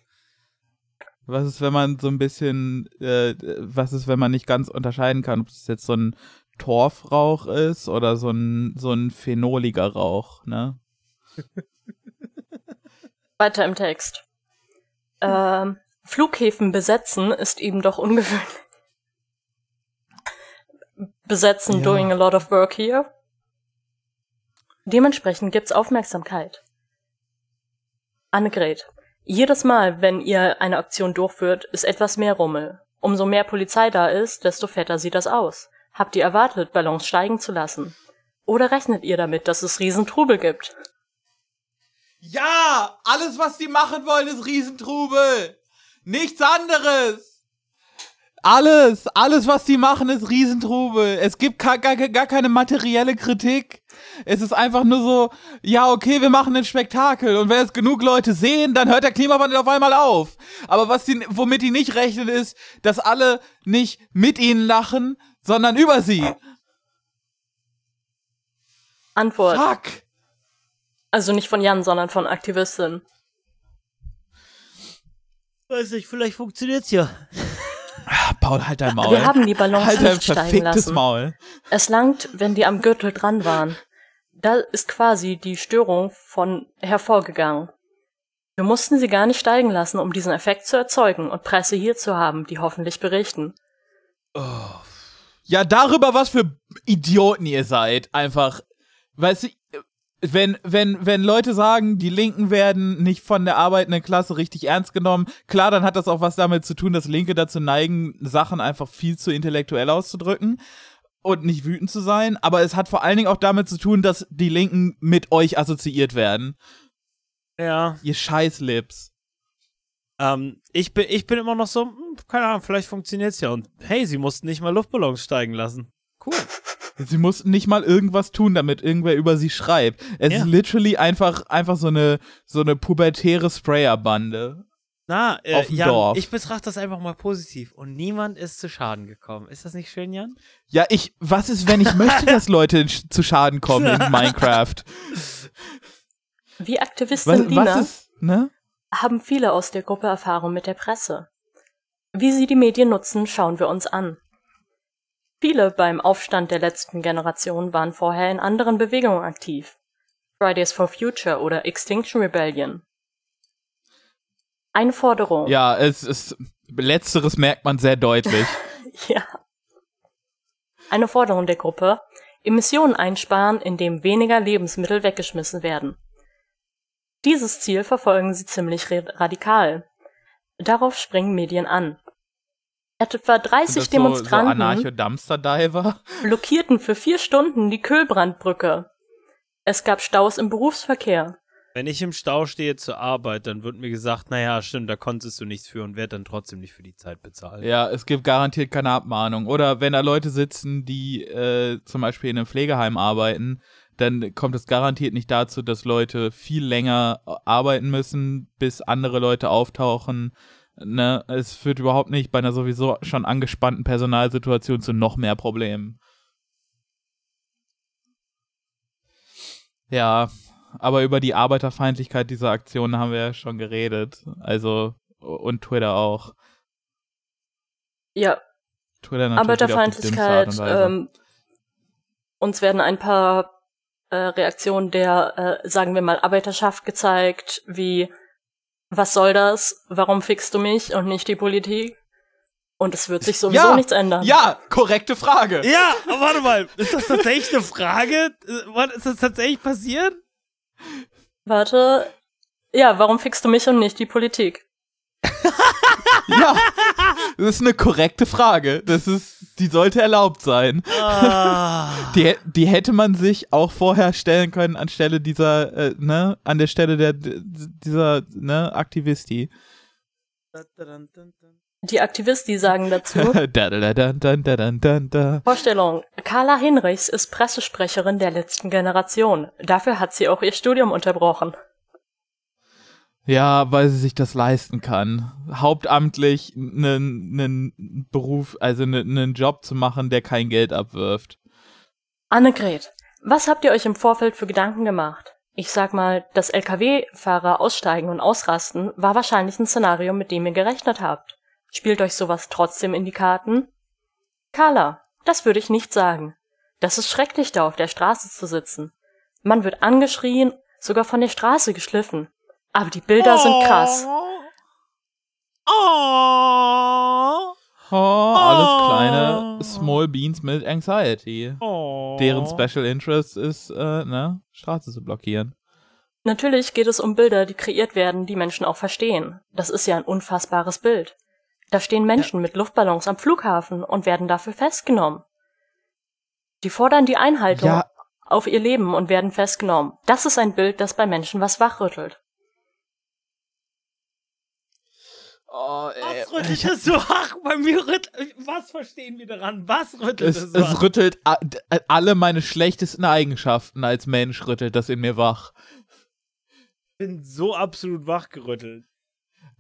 Was ist, wenn man so ein bisschen, äh, was ist, wenn man nicht ganz unterscheiden kann, ob es jetzt so ein Torfrauch ist oder so ein, so ein phenoliger Rauch, ne? Weiter im Text. Ähm, Flughäfen besetzen ist eben doch ungewöhnlich. Besetzen Ja. doing a lot of work here. Dementsprechend gibt's Aufmerksamkeit. Annegret, jedes Mal, wenn ihr eine Aktion durchführt, ist etwas mehr Rummel. Umso mehr Polizei da ist, desto fetter sieht das aus. Habt ihr erwartet, Ballons steigen zu lassen? Oder rechnet ihr damit, dass es Riesentrubel gibt? Ja, alles, was die machen wollen, ist Riesentrubel. Nichts anderes. Alles, alles, was die machen, ist Riesentrubel. Es gibt gar, gar, gar keine materielle Kritik. Es ist einfach nur so, ja, okay, wir machen ein Spektakel. Und wenn es genug Leute sehen, dann hört der Klimawandel auf einmal auf. Aber was die, womit die nicht rechnen, ist, dass alle nicht mit ihnen lachen, sondern über sie. Antwort. Fuck. Also nicht von Jan, sondern von Aktivistin. Weiß nicht, vielleicht funktioniert's ja. Paul, halt dein Maul. Wir haben die Ballons halt dein nicht steigen verficktes lassen. Maul. Es langt, wenn die am Gürtel dran waren. Da ist quasi die Störung von hervorgegangen. Wir mussten sie gar nicht steigen lassen, um diesen Effekt zu erzeugen und Presse hier zu haben, die hoffentlich berichten. Ja, darüber, was für Idioten ihr seid. Einfach, weißt du, wenn, wenn, wenn Leute sagen, die Linken werden nicht von der arbeitenden Klasse richtig ernst genommen, klar, dann hat das auch was damit zu tun, dass Linke dazu neigen, Sachen einfach viel zu intellektuell auszudrücken und nicht wütend zu sein, aber es hat vor allen Dingen auch damit zu tun, dass die Linken mit euch assoziiert werden. Ja. Ihr Scheißlips. Ähm, ich, bin, ich bin immer noch so, hm, keine Ahnung, vielleicht funktioniert's ja. Und hey, sie mussten nicht mal Luftballons steigen lassen. Cool. Sie mussten nicht mal irgendwas tun, damit irgendwer über sie schreibt. Es Ja. ist literally einfach, einfach so eine, so eine pubertäre Sprayerbande. Na, äh, Auf dem Jan, Dorf. ich betrachte das einfach mal positiv. Und niemand ist zu Schaden gekommen. Ist das nicht schön, Jan? Ja, ich, was ist, wenn ich möchte, dass Leute sch- zu Schaden kommen in Minecraft? Wie Aktivistin Was, Lina was ist, ne? haben viele aus der Gruppe Erfahrung mit der Presse. Wie sie die Medien nutzen, schauen wir uns an. Viele beim Aufstand der letzten Generation waren vorher in anderen Bewegungen aktiv. Fridays for Future oder Extinction Rebellion. Eine Forderung. Ja, es ist, letzteres merkt man sehr deutlich. Ja. Eine Forderung der Gruppe, Emissionen einsparen, indem weniger Lebensmittel weggeschmissen werden. Dieses Ziel verfolgen sie ziemlich ra- radikal. Darauf springen Medien an. Etwa 30 Sind das so, so Demonstranten blockierten für vier Stunden die Kühlbrandbrücke. Es gab Staus im Berufsverkehr. Wenn ich im Stau stehe zur Arbeit, dann wird mir gesagt, naja, stimmt, da konntest du nichts für und werd dann trotzdem nicht für die Zeit bezahlt. Ja, es gibt garantiert keine Abmahnung. Oder wenn da Leute sitzen, die äh, zum Beispiel in einem Pflegeheim arbeiten, dann kommt es garantiert nicht dazu, dass Leute viel länger äh, arbeiten müssen, bis andere Leute auftauchen. Ne? Es führt überhaupt nicht bei einer sowieso schon angespannten Personalsituation zu noch mehr Problemen. Ja, aber über die Arbeiterfeindlichkeit dieser Aktion haben wir ja schon geredet. Also, und Twitter auch. Ja, Twitter natürlich Arbeiterfeindlichkeit. und. Ähm, uns werden ein paar äh, Reaktionen der, äh, sagen wir mal, Arbeiterschaft gezeigt, wie was soll das? Warum fickst du mich und nicht die Politik? Und es wird sich sowieso Ja, nichts ändern. Ja, korrekte Frage. Ja, aber warte mal, ist das tatsächlich eine Frage? Äh, was- Ist das tatsächlich passiert? Warte. Ja, warum fickst du mich und nicht die Politik? Ja, das ist eine korrekte Frage. Das ist, die sollte erlaubt sein. Ah. Die, die hätte man sich auch vorher stellen können anstelle dieser, äh, ne, an der Stelle der dieser, ne, Aktivisti die Aktivisti sagen dazu. da, da, da, Vorstellung. Carla Hinrichs ist Pressesprecherin der letzten Generation. Dafür hat sie auch ihr Studium unterbrochen. Ja, weil sie sich das leisten kann. Hauptamtlich einen Beruf, also ne, einen Job zu machen, der kein Geld abwirft. Annegret, was habt ihr euch im Vorfeld für Gedanken gemacht? Ich sag mal, dass Lkw-Fahrer aussteigen und ausrasten war wahrscheinlich ein Szenario, mit dem ihr gerechnet habt. Spielt euch sowas trotzdem in die Karten? Carla, das würde ich nicht sagen. Das ist schrecklich, da auf der Straße zu sitzen. Man wird angeschrien, sogar von der Straße geschliffen. Aber die Bilder sind krass. Oh. Oh, alles kleine Small Beans mit Anxiety. Oh. Deren Special Interest ist, äh, ne, Straße zu blockieren. Natürlich geht es um Bilder, die kreiert werden, die Menschen auch verstehen. Das ist ja ein unfassbares Bild. Da stehen Menschen mit Luftballons am Flughafen und werden dafür festgenommen. Die fordern die Einhaltung Ja. auf ihr Leben und werden festgenommen. Das ist ein Bild, das bei Menschen was wachrüttelt. Oh, ey, Was rüttelt es so wach? Bei mir rüttelt. Was verstehen wir daran? Was rüttelt es, es, wach? es rüttelt d- alle meine schlechtesten Eigenschaften als Mensch rüttelt das in mir wach. Ich bin so absolut wachgerüttelt.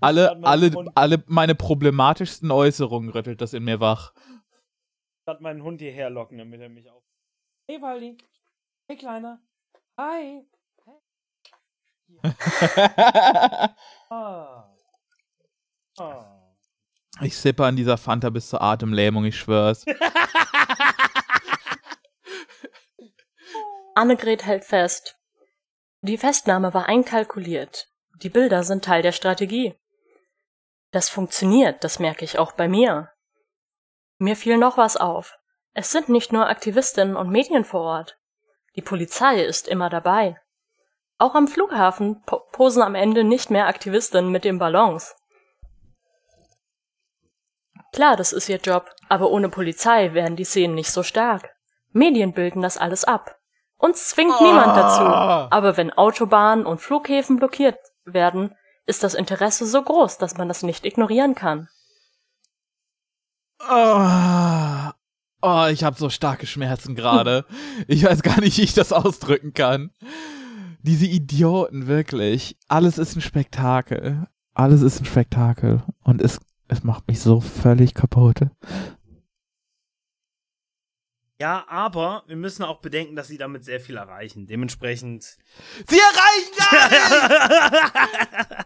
Alle, alle, Hund- alle meine problematischsten Äußerungen rüttelt das in mir wach. Ich hat meinen Hund hierher locken, damit er mich auf. Hey Waldi. Hey Kleiner. Hi. Ah. Ah. ich sippe an dieser Fanta bis zur Atemlähmung, ich schwör's. Annegret hält fest. Die Festnahme war einkalkuliert. Die Bilder sind Teil der Strategie. Das funktioniert, das merke ich auch bei mir. Mir fiel noch was auf. Es sind nicht nur Aktivistinnen und Medien vor Ort. Die Polizei ist immer dabei. Auch am Flughafen po posen am Ende nicht mehr Aktivistinnen mit den Ballons. Klar, das ist ihr Job, aber ohne Polizei wären die Szenen nicht so stark. Medien bilden das alles ab. Uns zwingt oh. niemand dazu. Aber wenn Autobahnen und Flughäfen blockiert werden, ist das Interesse so groß, dass man das nicht ignorieren kann. Oh, oh ich habe so starke Schmerzen gerade. ich weiß gar nicht, wie ich das ausdrücken kann. Diese Idioten, wirklich. Alles ist ein Spektakel. Alles ist ein Spektakel. Und es, es macht mich so völlig kaputt. Ja, aber wir müssen auch bedenken, dass sie damit sehr viel erreichen. Dementsprechend. Sie erreichen gar nicht!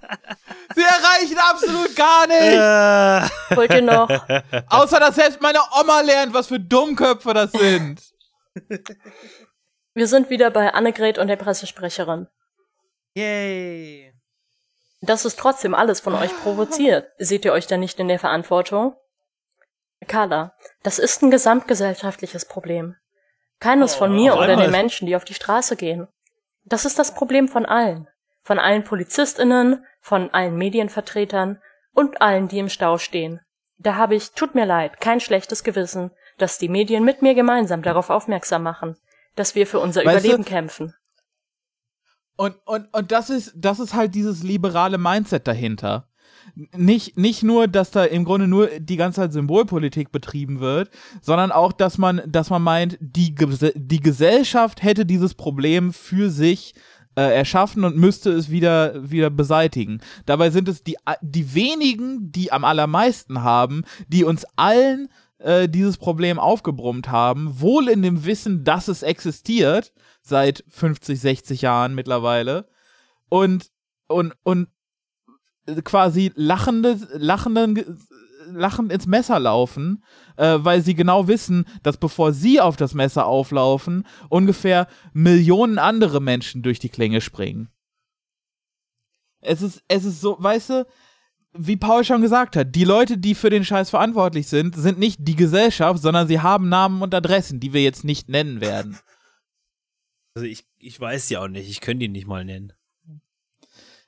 sie erreichen absolut gar nicht! Äh. Wollt ihr noch? Außer, dass selbst meine Oma lernt, was für Dummköpfe das sind. Wir sind wieder bei Annegret und der Pressesprecherin. Yay! Das ist trotzdem alles von euch provoziert. Seht ihr euch da nicht in der Verantwortung? Carla, das ist ein gesamtgesellschaftliches Problem. Keines oh, von mir oder den Menschen, die auf die Straße gehen. Das ist das Problem von allen. Von allen PolizistInnen, von allen Medienvertretern und allen, die im Stau stehen. Da habe ich, tut mir leid, kein schlechtes Gewissen, dass die Medien mit mir gemeinsam darauf aufmerksam machen, dass wir für unser weißt Überleben du, kämpfen. Und, und, und das ist, das ist halt dieses liberale Mindset dahinter nicht, nicht nur, dass da im Grunde nur die ganze Zeit Symbolpolitik betrieben wird, sondern auch, dass man, dass man meint, die, die Gesellschaft hätte dieses Problem für sich äh, erschaffen und müsste es wieder, wieder beseitigen. Dabei sind es die, die wenigen, die am allermeisten haben, die uns allen äh, dieses Problem aufgebrummt haben, wohl in dem Wissen, dass es existiert, seit 50, 60 Jahren mittlerweile. Und, und, und quasi lachende, lachenden, lachend ins Messer laufen, äh, weil sie genau wissen, dass bevor sie auf das Messer auflaufen, ungefähr Millionen andere Menschen durch die Klinge springen. Es ist, es ist so, weißt du, wie Paul schon gesagt hat, die Leute, die für den Scheiß verantwortlich sind, sind nicht die Gesellschaft, sondern sie haben Namen und Adressen, die wir jetzt nicht nennen werden. Also ich, ich weiß die auch nicht, ich könnte die nicht mal nennen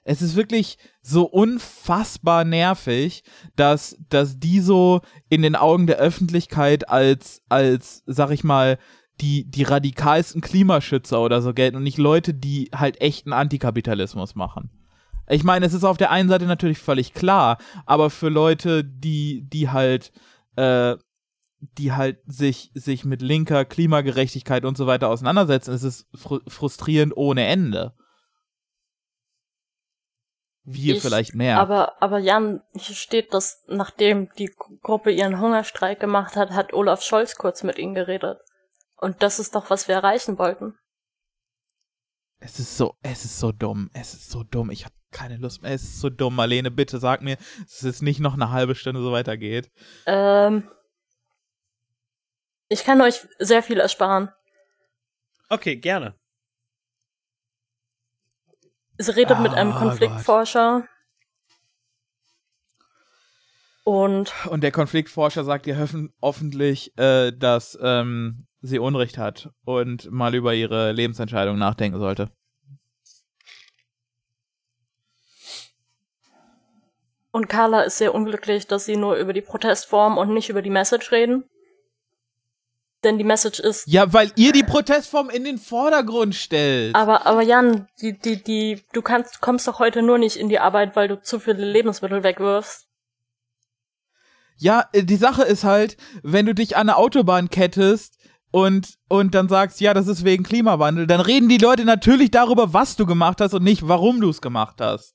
es ist wirklich so unfassbar nervig, dass, dass die so in den Augen der Öffentlichkeit als, als, sag ich mal, die, die radikalsten Klimaschützer oder so gelten und nicht Leute, die halt echten Antikapitalismus machen. Ich meine, es ist auf der einen Seite natürlich völlig klar, aber für Leute, die, die halt, äh, die halt sich, sich mit linker Klimagerechtigkeit und so weiter auseinandersetzen, ist es fr frustrierend ohne Ende. Wir ich, vielleicht mehr. Aber, aber Jan, hier steht, dass nachdem die Gruppe ihren Hungerstreik gemacht hat, hat Olaf Scholz kurz mit ihnen geredet. Und das ist doch, was wir erreichen wollten. Es ist so, es ist so dumm, es ist so dumm. Ich habe keine Lust mehr. Es ist so dumm. Marlene, bitte sag mir, dass es nicht noch eine halbe Stunde so weitergeht. Ähm, ich kann euch sehr viel ersparen. Okay, gerne. Sie redet ah, mit einem ah, Konfliktforscher. Und, und der Konfliktforscher sagt ihr hoffentlich, äh, dass ähm, sie Unrecht hat und mal über ihre Lebensentscheidung nachdenken sollte. Und Carla ist sehr unglücklich, dass sie nur über die Protestform und nicht über die Message reden denn die Message ist. Ja, weil ihr die Protestform in den Vordergrund stellt. Aber, aber Jan, die, die, die, du kannst, kommst doch heute nur nicht in die Arbeit, weil du zu viele Lebensmittel wegwirfst. Ja, äh, die Sache ist halt, wenn du dich an eine Autobahn kettest und, und dann sagst, ja, das ist wegen Klimawandel, dann reden die Leute natürlich darüber, was du gemacht hast und nicht, warum du es gemacht hast.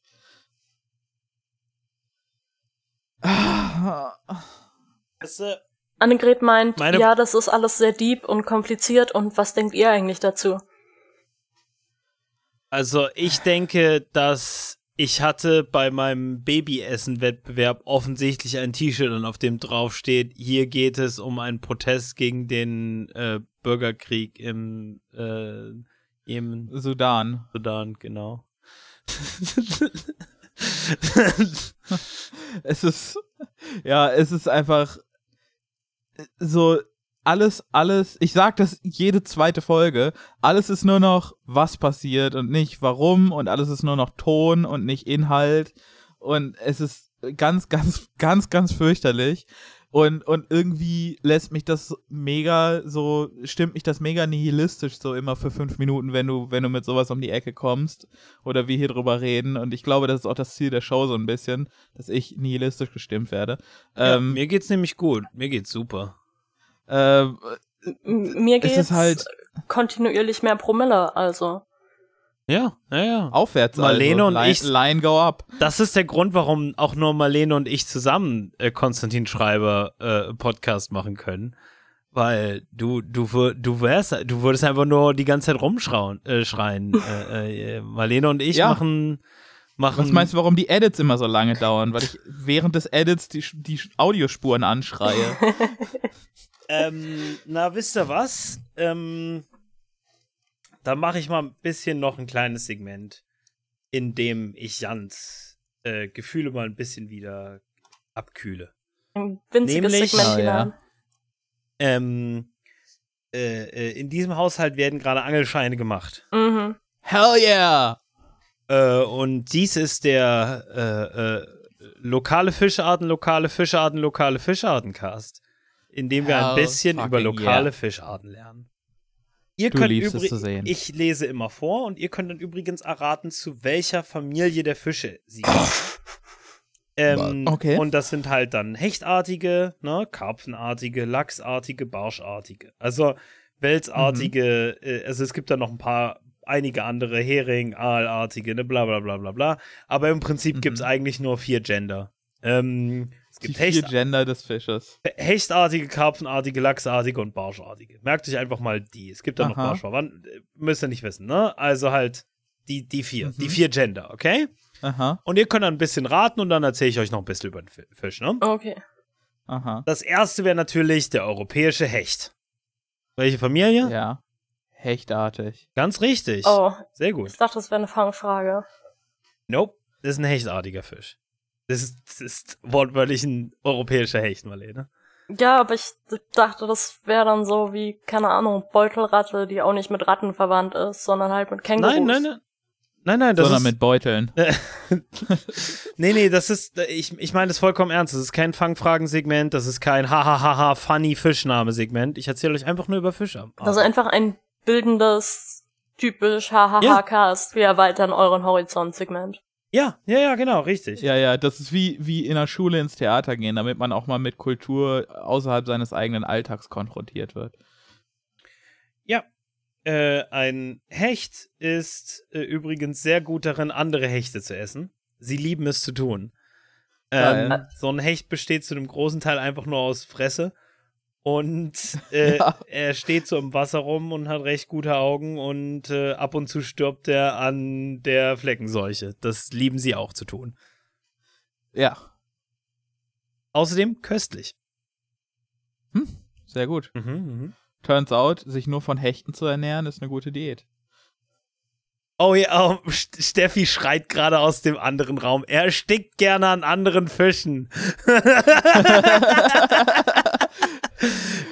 Weißt du, Annegret meint, Meine ja, das ist alles sehr deep und kompliziert und was denkt ihr eigentlich dazu? Also ich denke, dass ich hatte bei meinem Babyessen-Wettbewerb offensichtlich ein T-Shirt, auf dem drauf steht, hier geht es um einen Protest gegen den äh, Bürgerkrieg im, äh, im Sudan. Sudan, genau. es ist, ja, es ist einfach, so alles, alles, ich sag das jede zweite Folge, alles ist nur noch, was passiert und nicht warum und alles ist nur noch Ton und nicht Inhalt und es ist ganz, ganz, ganz, ganz fürchterlich. Und, und irgendwie lässt mich das mega so, stimmt mich das mega nihilistisch so immer für fünf Minuten, wenn du, wenn du mit sowas um die Ecke kommst oder wir hier drüber reden. Und ich glaube, das ist auch das Ziel der Show so ein bisschen, dass ich nihilistisch gestimmt werde. Ja, ähm, mir geht's nämlich gut. Mir geht's super. äh, Mir Es geht's ist halt- kontinuierlich mehr Promille, also. Ja, ja, ja. aufwärts. Marlene also. und line, ich- Line go up. Das ist der Grund, warum auch nur Marlene und ich zusammen äh, Konstantin Schreiber äh, Podcast machen können. Weil du, du, du wärst, du würdest einfach nur die ganze Zeit rumschreien. Äh, schreien. äh, äh, Marlene und ich Ja. machen, machen. Was meinst du, warum die Edits immer so lange dauern? Weil ich während des Edits die, die Audiospuren anschreie. Ähm, na, wisst ihr was? Ähm, da mache ich mal ein bisschen noch ein kleines Segment, in dem ich Jans äh, Gefühle mal ein bisschen wieder abkühle. Ein winziges Nämlich- Segment Ah, ja. hinein. Ähm, äh, äh, in diesem Haushalt werden gerade Angelscheine gemacht. Mhm. Hell yeah! Äh, und dies ist der äh, äh, lokale Fischarten, lokale Fischarten, lokale Fischarten-Cast, in dem wir ein Hell bisschen über lokale yeah. Fischarten lernen. Ihr Du könnt liebst es übrig- zu sehen. Ich lese immer vor und ihr könnt dann übrigens erraten, zu welcher Familie der Fische sie gehören. ähm, Okay. Und das sind halt dann Hechtartige, ne, Karpfenartige, Lachsartige, Barschartige. Also Welsartige, Mhm. äh, also es gibt da noch ein paar, einige andere Hering, Aalartige, ne, bla bla bla bla bla. Aber im Prinzip Mhm. gibt's eigentlich nur vier Gender. Ähm, es Die gibt vier Hecht, Gender des Fisches. Hechtartige, Karpfenartige, Lachsartige und Barschartige. Merkt euch einfach mal die. Es gibt da noch. Barschverwandten, äh, müsst ihr nicht wissen, ne? Also halt die, die vier, Mhm. die vier Gender, okay? Aha, Und ihr könnt dann ein bisschen raten und dann erzähle ich euch noch ein bisschen über den Fi- Fisch, ne? Okay. aha. Das erste wäre natürlich der europäische Hecht. Welche Familie? Ja. Hechtartig. Ganz richtig. Oh, Sehr gut. ich dachte, das wäre eine Fangfrage. Nope, das ist ein hechtartiger Fisch. Das ist, das ist wortwörtlich ein europäischer Hecht, Marlene. Ja, aber ich dachte, das wäre dann so wie, keine Ahnung, Beutelratte, die auch nicht mit Ratten verwandt ist, sondern halt mit Kängurus. Nein, nein, nein. Nein, nein, das Sondern ist, mit Beuteln. Nee, nee, das ist, ich, ich meine das vollkommen ernst. Das ist kein Fangfragensegment, das ist kein hahaha funny Fischname-Segment. Ich erzähle euch einfach nur über Fische. Das ist einfach ein bildendes, typisch HHH-Cast. Wir erweitern euren Horizont-Segment. Ja, ja, ja, genau, richtig. Ja, ja, das ist wie, wie in der Schule ins Theater gehen, damit man auch mal mit Kultur außerhalb seines eigenen Alltags konfrontiert wird. Ja. Äh, ein Hecht ist äh, übrigens sehr gut darin, andere Hechte zu essen. Sie lieben es zu tun. Ähm, so ein Hecht besteht zu einem großen Teil einfach nur aus Fresse. Und äh, Ja. er steht so im Wasser rum und hat recht gute Augen und äh, ab und zu stirbt er an der Fleckenseuche. Das lieben sie auch zu tun. Ja, Außerdem köstlich. sehr gut. Mhm, mhm. Turns out, sich nur von Hechten zu ernähren, ist eine gute Diät. Oh ja, oh, St- Steffi schreit gerade aus dem anderen Raum. Er erstickt gerne an anderen Fischen.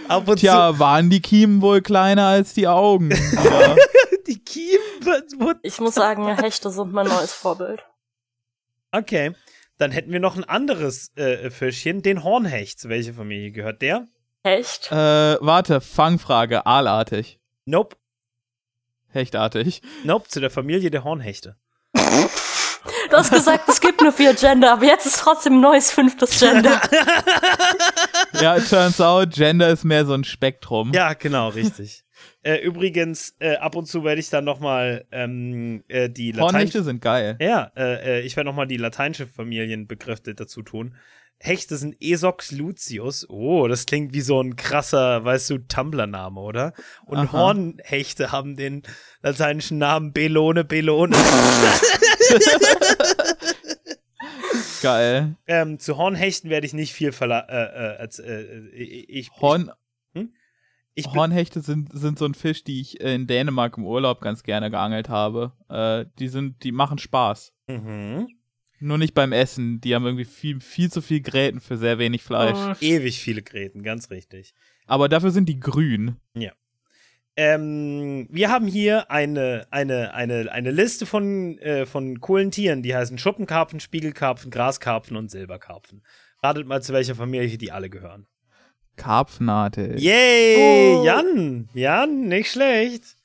Ab und Tja, waren die Kiemen wohl kleiner als die Augen? Zu die Kiemen. Ich muss sagen, Hechte sind mein neues Vorbild. Okay, dann hätten wir noch ein anderes äh, Fischchen, den Hornhecht. Zu welcher Familie gehört der? Hecht? äh, warte, Fangfrage, aalartig. Nope, Hechtartig. nope, zu der Familie der Hornhechte. Du hast gesagt, es gibt nur vier Gender, aber jetzt ist trotzdem ein neues fünftes Gender. Ja, turns out, Gender ist mehr so ein Spektrum. Ja, genau, richtig. äh, übrigens, äh, ab und zu werde ich dann noch mal ähm, äh, die Latein Hornhechte sind geil. Ja, äh, äh, ich werde nochmal die lateinische Familienbegriffe dazu tun. Hechte sind Esox lucius. Oh, das klingt wie so ein krasser, weißt du, Tumblr-Name, oder? Und Aha. Hornhechte haben den lateinischen Namen Belone Belone. Geil. ähm, zu Hornhechten werde ich nicht viel verla äh, äh, als, äh, ich, ich, Horn, ich bin, Hornhechte sind, sind so ein Fisch, die ich in Dänemark im Urlaub ganz gerne geangelt habe. Äh, die sind, die machen Spaß. mhm. Nur nicht beim Essen. Die haben irgendwie viel, viel zu viel Gräten für sehr wenig Fleisch. Mm, ewig viele Gräten, ganz richtig. Aber dafür sind die grün. Ähm, wir haben hier eine, eine, eine, eine Liste von, äh, von coolen Tieren, die heißen Schuppenkarpfen, Spiegelkarpfen, Graskarpfen und Silberkarpfen. Ratet mal, zu welcher Familie die alle gehören. Karpfnadel. Yay! Oh. Jan! Jan, nicht schlecht.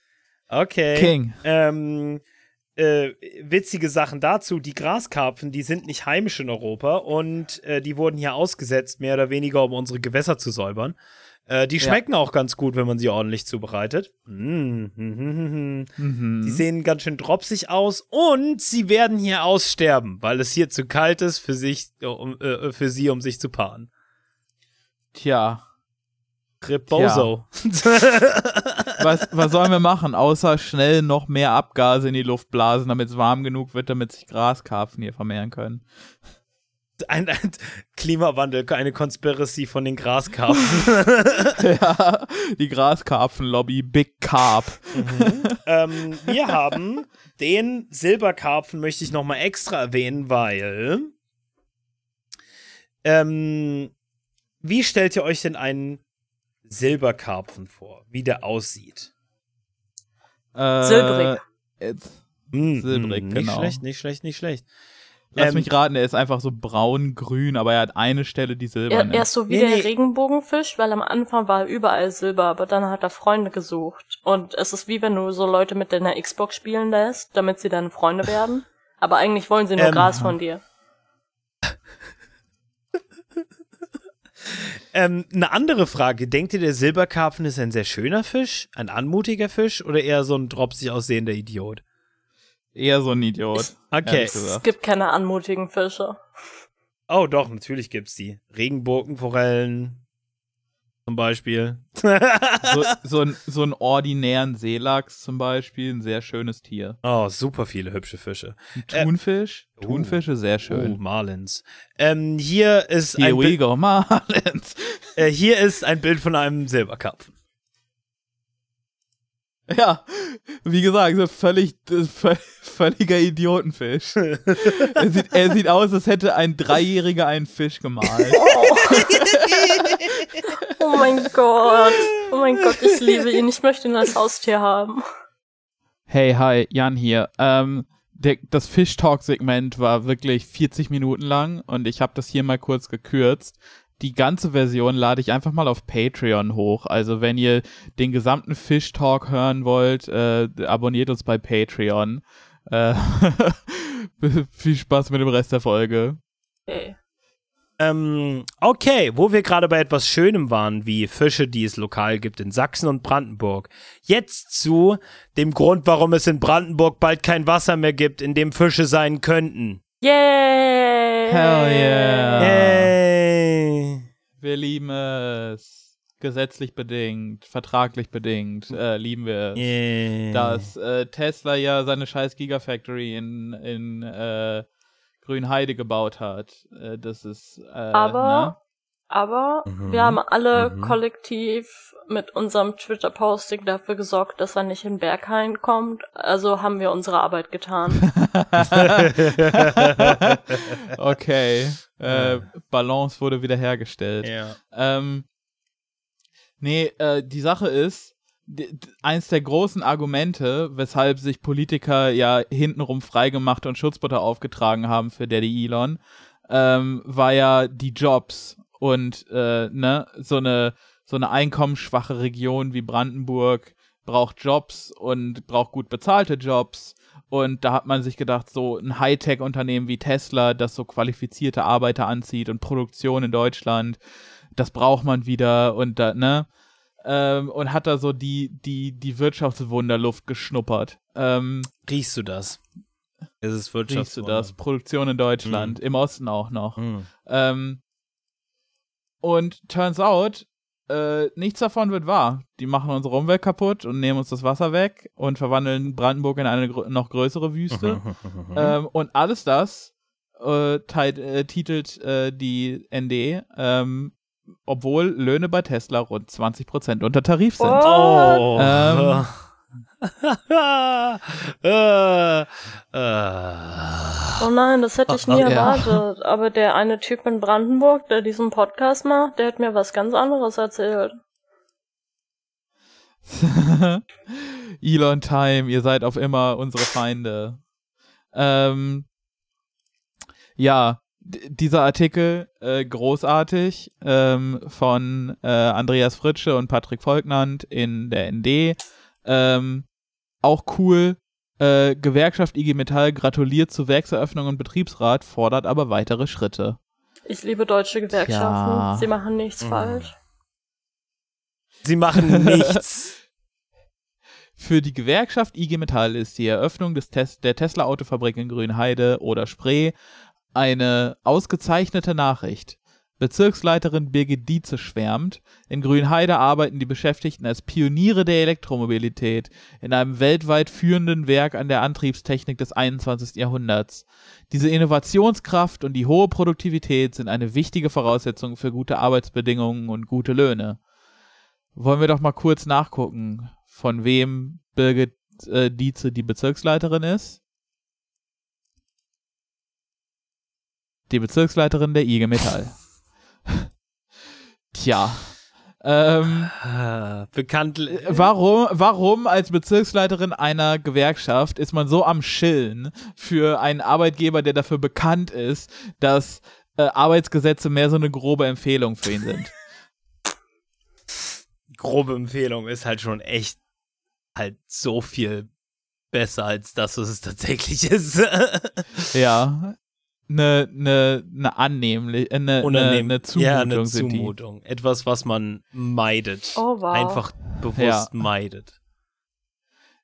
Okay. King. Ähm, äh, witzige Sachen dazu. Die Graskarpfen, die sind nicht heimisch in Europa und äh, die wurden hier ausgesetzt, mehr oder weniger, um unsere Gewässer zu säubern. Äh, die Ja. schmecken auch ganz gut, wenn man sie ordentlich zubereitet. Mm, hm, hm, hm, hm. Mhm. Die sehen ganz schön dropsig aus und sie werden hier aussterben, weil es hier zu kalt ist für sich, um, äh, für sie, um sich zu paaren. Tja, Rebozo. was, was sollen wir machen, außer schnell noch mehr Abgase in die Luft blasen, damit es warm genug wird, damit sich Graskarpfen hier vermehren können? Ein, ein Klimawandel, eine Conspiracy von den Graskarpfen. ja, die Graskarpfenlobby, Big Carp. ähm, wir haben den Silberkarpfen, möchte ich nochmal extra erwähnen, weil. Ähm, wie stellt ihr euch denn einen Silberkarpfen vor? Wie der aussieht? Äh, Silbrig. Jetzt, Hm, Silbrig, nicht genau. schlecht, nicht schlecht, nicht schlecht. Lass Ähm, mich raten, er ist einfach so braun-grün, aber er hat eine Stelle, die Er, silbern er ist. ist so wie Nee, nee. der Regenbogenfisch, weil am Anfang war er überall Silber, aber dann hat er Freunde gesucht. Und es ist wie wenn du so Leute mit deiner Xbox spielen lässt, damit sie deine Freunde werden. Aber eigentlich wollen sie nur Ähm, Gras von dir. Ähm, eine andere Frage. Denkt ihr, der Silberkarpfen ist ein sehr schöner Fisch? Ein anmutiger Fisch? Oder eher so ein dropsig aussehender Idiot? Eher so ein Idiot. Okay. Es gibt keine anmutigen Fische. Oh, doch, natürlich gibt's die. Regenbogenforellen zum Beispiel. So, so, ein, so einen ordinären Seelachs zum Beispiel, ein sehr schönes Tier. oh, super viele hübsche Fische. Ein Äh, Thunfisch? oh. Thunfische, sehr schön. Marlins. Ähm, hier ist Here ein we Bild, go, Marlins. äh, hier ist ein Bild von einem Silberkarpfen. Ja, wie gesagt, so völlig, vö- völliger Idiotenfisch. er, sieht, er sieht aus, als hätte ein Dreijähriger einen Fisch gemalt. Oh mein Gott. Oh mein Gott, ich liebe ihn. Ich möchte ihn als Haustier haben. Hey, hi, Jan hier. Ähm, der, das Fish Talk Segment war wirklich 40 Minuten lang und ich habe das hier mal kurz gekürzt. Die ganze Version lade ich einfach mal auf Patreon hoch. Also wenn ihr den gesamten Fish Talk hören wollt, äh, abonniert uns bei Patreon. Äh, viel Spaß mit dem Rest der Folge. Okay. Ähm, okay, wo wir gerade bei etwas Schönem waren, wie Fische, die es lokal gibt in Sachsen und Brandenburg. Jetzt zu dem Grund, warum es in Brandenburg bald kein Wasser mehr gibt, in dem Fische sein könnten. Yay! Hell yeah. Hey. Wir lieben es. Gesetzlich bedingt, vertraglich bedingt, äh, lieben wir es. Yeah. dass äh, Tesla ja seine scheiß Gigafactory in, in äh, Grünheide gebaut hat. Äh, das ist äh, Aber, aber Mhm. wir haben alle Mhm. kollektiv mit unserem Twitter-Posting dafür gesorgt, dass er nicht in Berghain kommt. Also haben wir unsere Arbeit getan. ne? okay. Äh, Balance wurde wiederhergestellt. ja. Ähm, nee, äh, die Sache ist, eins der großen Argumente, weshalb sich Politiker ja hintenrum freigemacht und Schutzbutter aufgetragen haben für Daddy Elon, ähm, war ja die Jobs und äh, ne, so eine so eine einkommensschwache Region wie Brandenburg braucht Jobs und braucht gut bezahlte Jobs. Und da hat man sich gedacht, so ein Hightech-Unternehmen wie Tesla, das so qualifizierte Arbeiter anzieht und Produktion in Deutschland, das braucht man wieder und da, ne? Ähm, und hat da so die, die, die Wirtschaftswunderluft geschnuppert. Ähm, Riechst du das? Es ist riechst du Wirtschaftswunder. das? Produktion in Deutschland, im Osten auch noch. Mhm. Ähm, und turns out, äh, nichts davon wird wahr. Die machen unsere Umwelt kaputt und nehmen uns das Wasser weg und verwandeln Brandenburg in eine grö noch größere Wüste. Mhm. Ähm, und alles das äh, äh, titelt äh, die ND, ähm, obwohl Löhne bei Tesla rund 20% unter Tarif sind. Oh. Ähm. Oh nein, das hätte ich nie Ja. erwartet. Aber der eine Typ in Brandenburg, der diesen Podcast macht, der hat mir was ganz anderes erzählt. Elon Time, ihr seid auf immer unsere Feinde. Ähm, ja, dieser Artikel äh, großartig ähm, von äh, Andreas Fritsche und Patrick Volknand in der ND. Ähm, auch cool. Äh, Gewerkschaft IG Metall gratuliert zur Werkseröffnung und Betriebsrat, fordert aber weitere Schritte. Ich liebe deutsche Gewerkschaften. Ja. Sie machen nichts mhm. falsch. Sie machen nichts. Für die Gewerkschaft IG Metall ist die Eröffnung des Tes der Tesla-Autofabrik in Grünheide oder Spree eine ausgezeichnete Nachricht. Bezirksleiterin Birgit Dietze schwärmt, in Grünheide arbeiten die Beschäftigten als Pioniere der Elektromobilität in einem weltweit führenden Werk an der Antriebstechnik des 21. Jahrhunderts. Diese Innovationskraft und die hohe Produktivität sind eine wichtige Voraussetzung für gute Arbeitsbedingungen und gute Löhne. Wollen wir doch mal kurz nachgucken, von wem Birgit äh, Dietze die Bezirksleiterin ist? Die Bezirksleiterin der IG Metall. Tja. Ähm, Bekannt. Warum, warum als Bezirksleiterin einer Gewerkschaft ist man so am Schillen für einen Arbeitgeber, der dafür bekannt ist, dass äh, Arbeitsgesetze mehr so eine grobe Empfehlung für ihn sind? grobe Empfehlung ist halt schon echt halt so viel besser als das, was es tatsächlich ist. ja, eine, eine, eine annehmlich, eine, eine, eine Zumutung, ja, eine Zumutung. Etwas, was man meidet. Oh, wow. Einfach bewusst ja. meidet.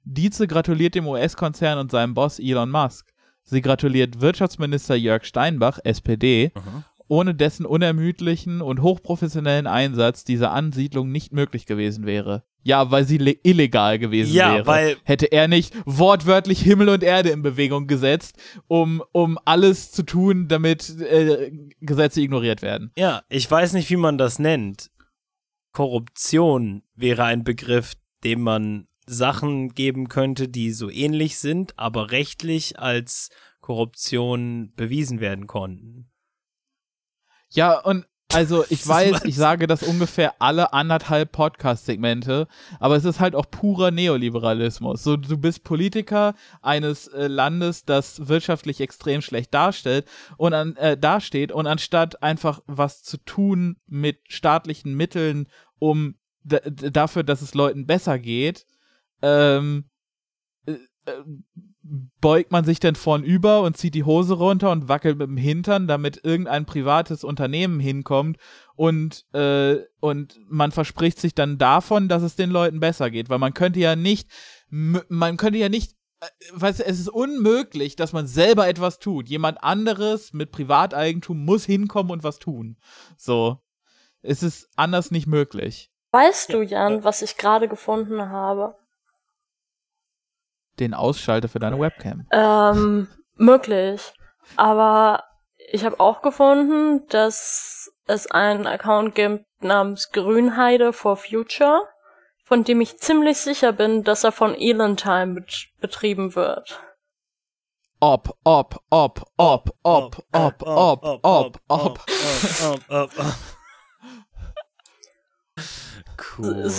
Dietze gratuliert dem US-Konzern und seinem Boss Elon Musk. Sie gratuliert Wirtschaftsminister Jörg Steinbach, SPD, mhm. ohne dessen unermüdlichen und hochprofessionellen Einsatz diese Ansiedlung nicht möglich gewesen wäre. Ja, weil sie illegal gewesen ja, wäre. Weil Hätte er nicht wortwörtlich Himmel und Erde in Bewegung gesetzt, um, um alles zu tun, damit äh, Gesetze ignoriert werden. Ja, ich weiß nicht, wie man das nennt. Korruption wäre ein Begriff, dem man Sachen geben könnte, die so ähnlich sind, aber rechtlich als Korruption bewiesen werden konnten. Ja, und also ich weiß, ich sage das ungefähr alle anderthalb Podcast-Segmente, aber es ist halt auch purer Neoliberalismus. So, du bist Politiker eines äh, Landes, das wirtschaftlich extrem schlecht darstellt und an, äh, dasteht und anstatt einfach was zu tun mit staatlichen Mitteln, um dafür, dass es Leuten besser geht, ähm, äh, äh beugt man sich denn vornüber und zieht die Hose runter und wackelt mit dem Hintern, damit irgendein privates Unternehmen hinkommt und, äh, und man verspricht sich dann davon, dass es den Leuten besser geht, weil man könnte ja nicht, man könnte ja nicht äh, weißt du, es ist unmöglich, dass man selber etwas tut. Jemand anderes mit Privateigentum muss hinkommen und was tun. So. Es ist anders nicht möglich. Weißt du, Jan, was ich gerade gefunden habe? Den Ausschalter für deine Webcam? Ähm, möglich. Aber ich habe auch gefunden, dass es einen Account gibt namens Grünheide for Future, von dem ich ziemlich sicher bin, dass er von Elon Time bet betrieben wird. Ob, ob, ob, ob, ob, ob, ob, ob, ob. Cool.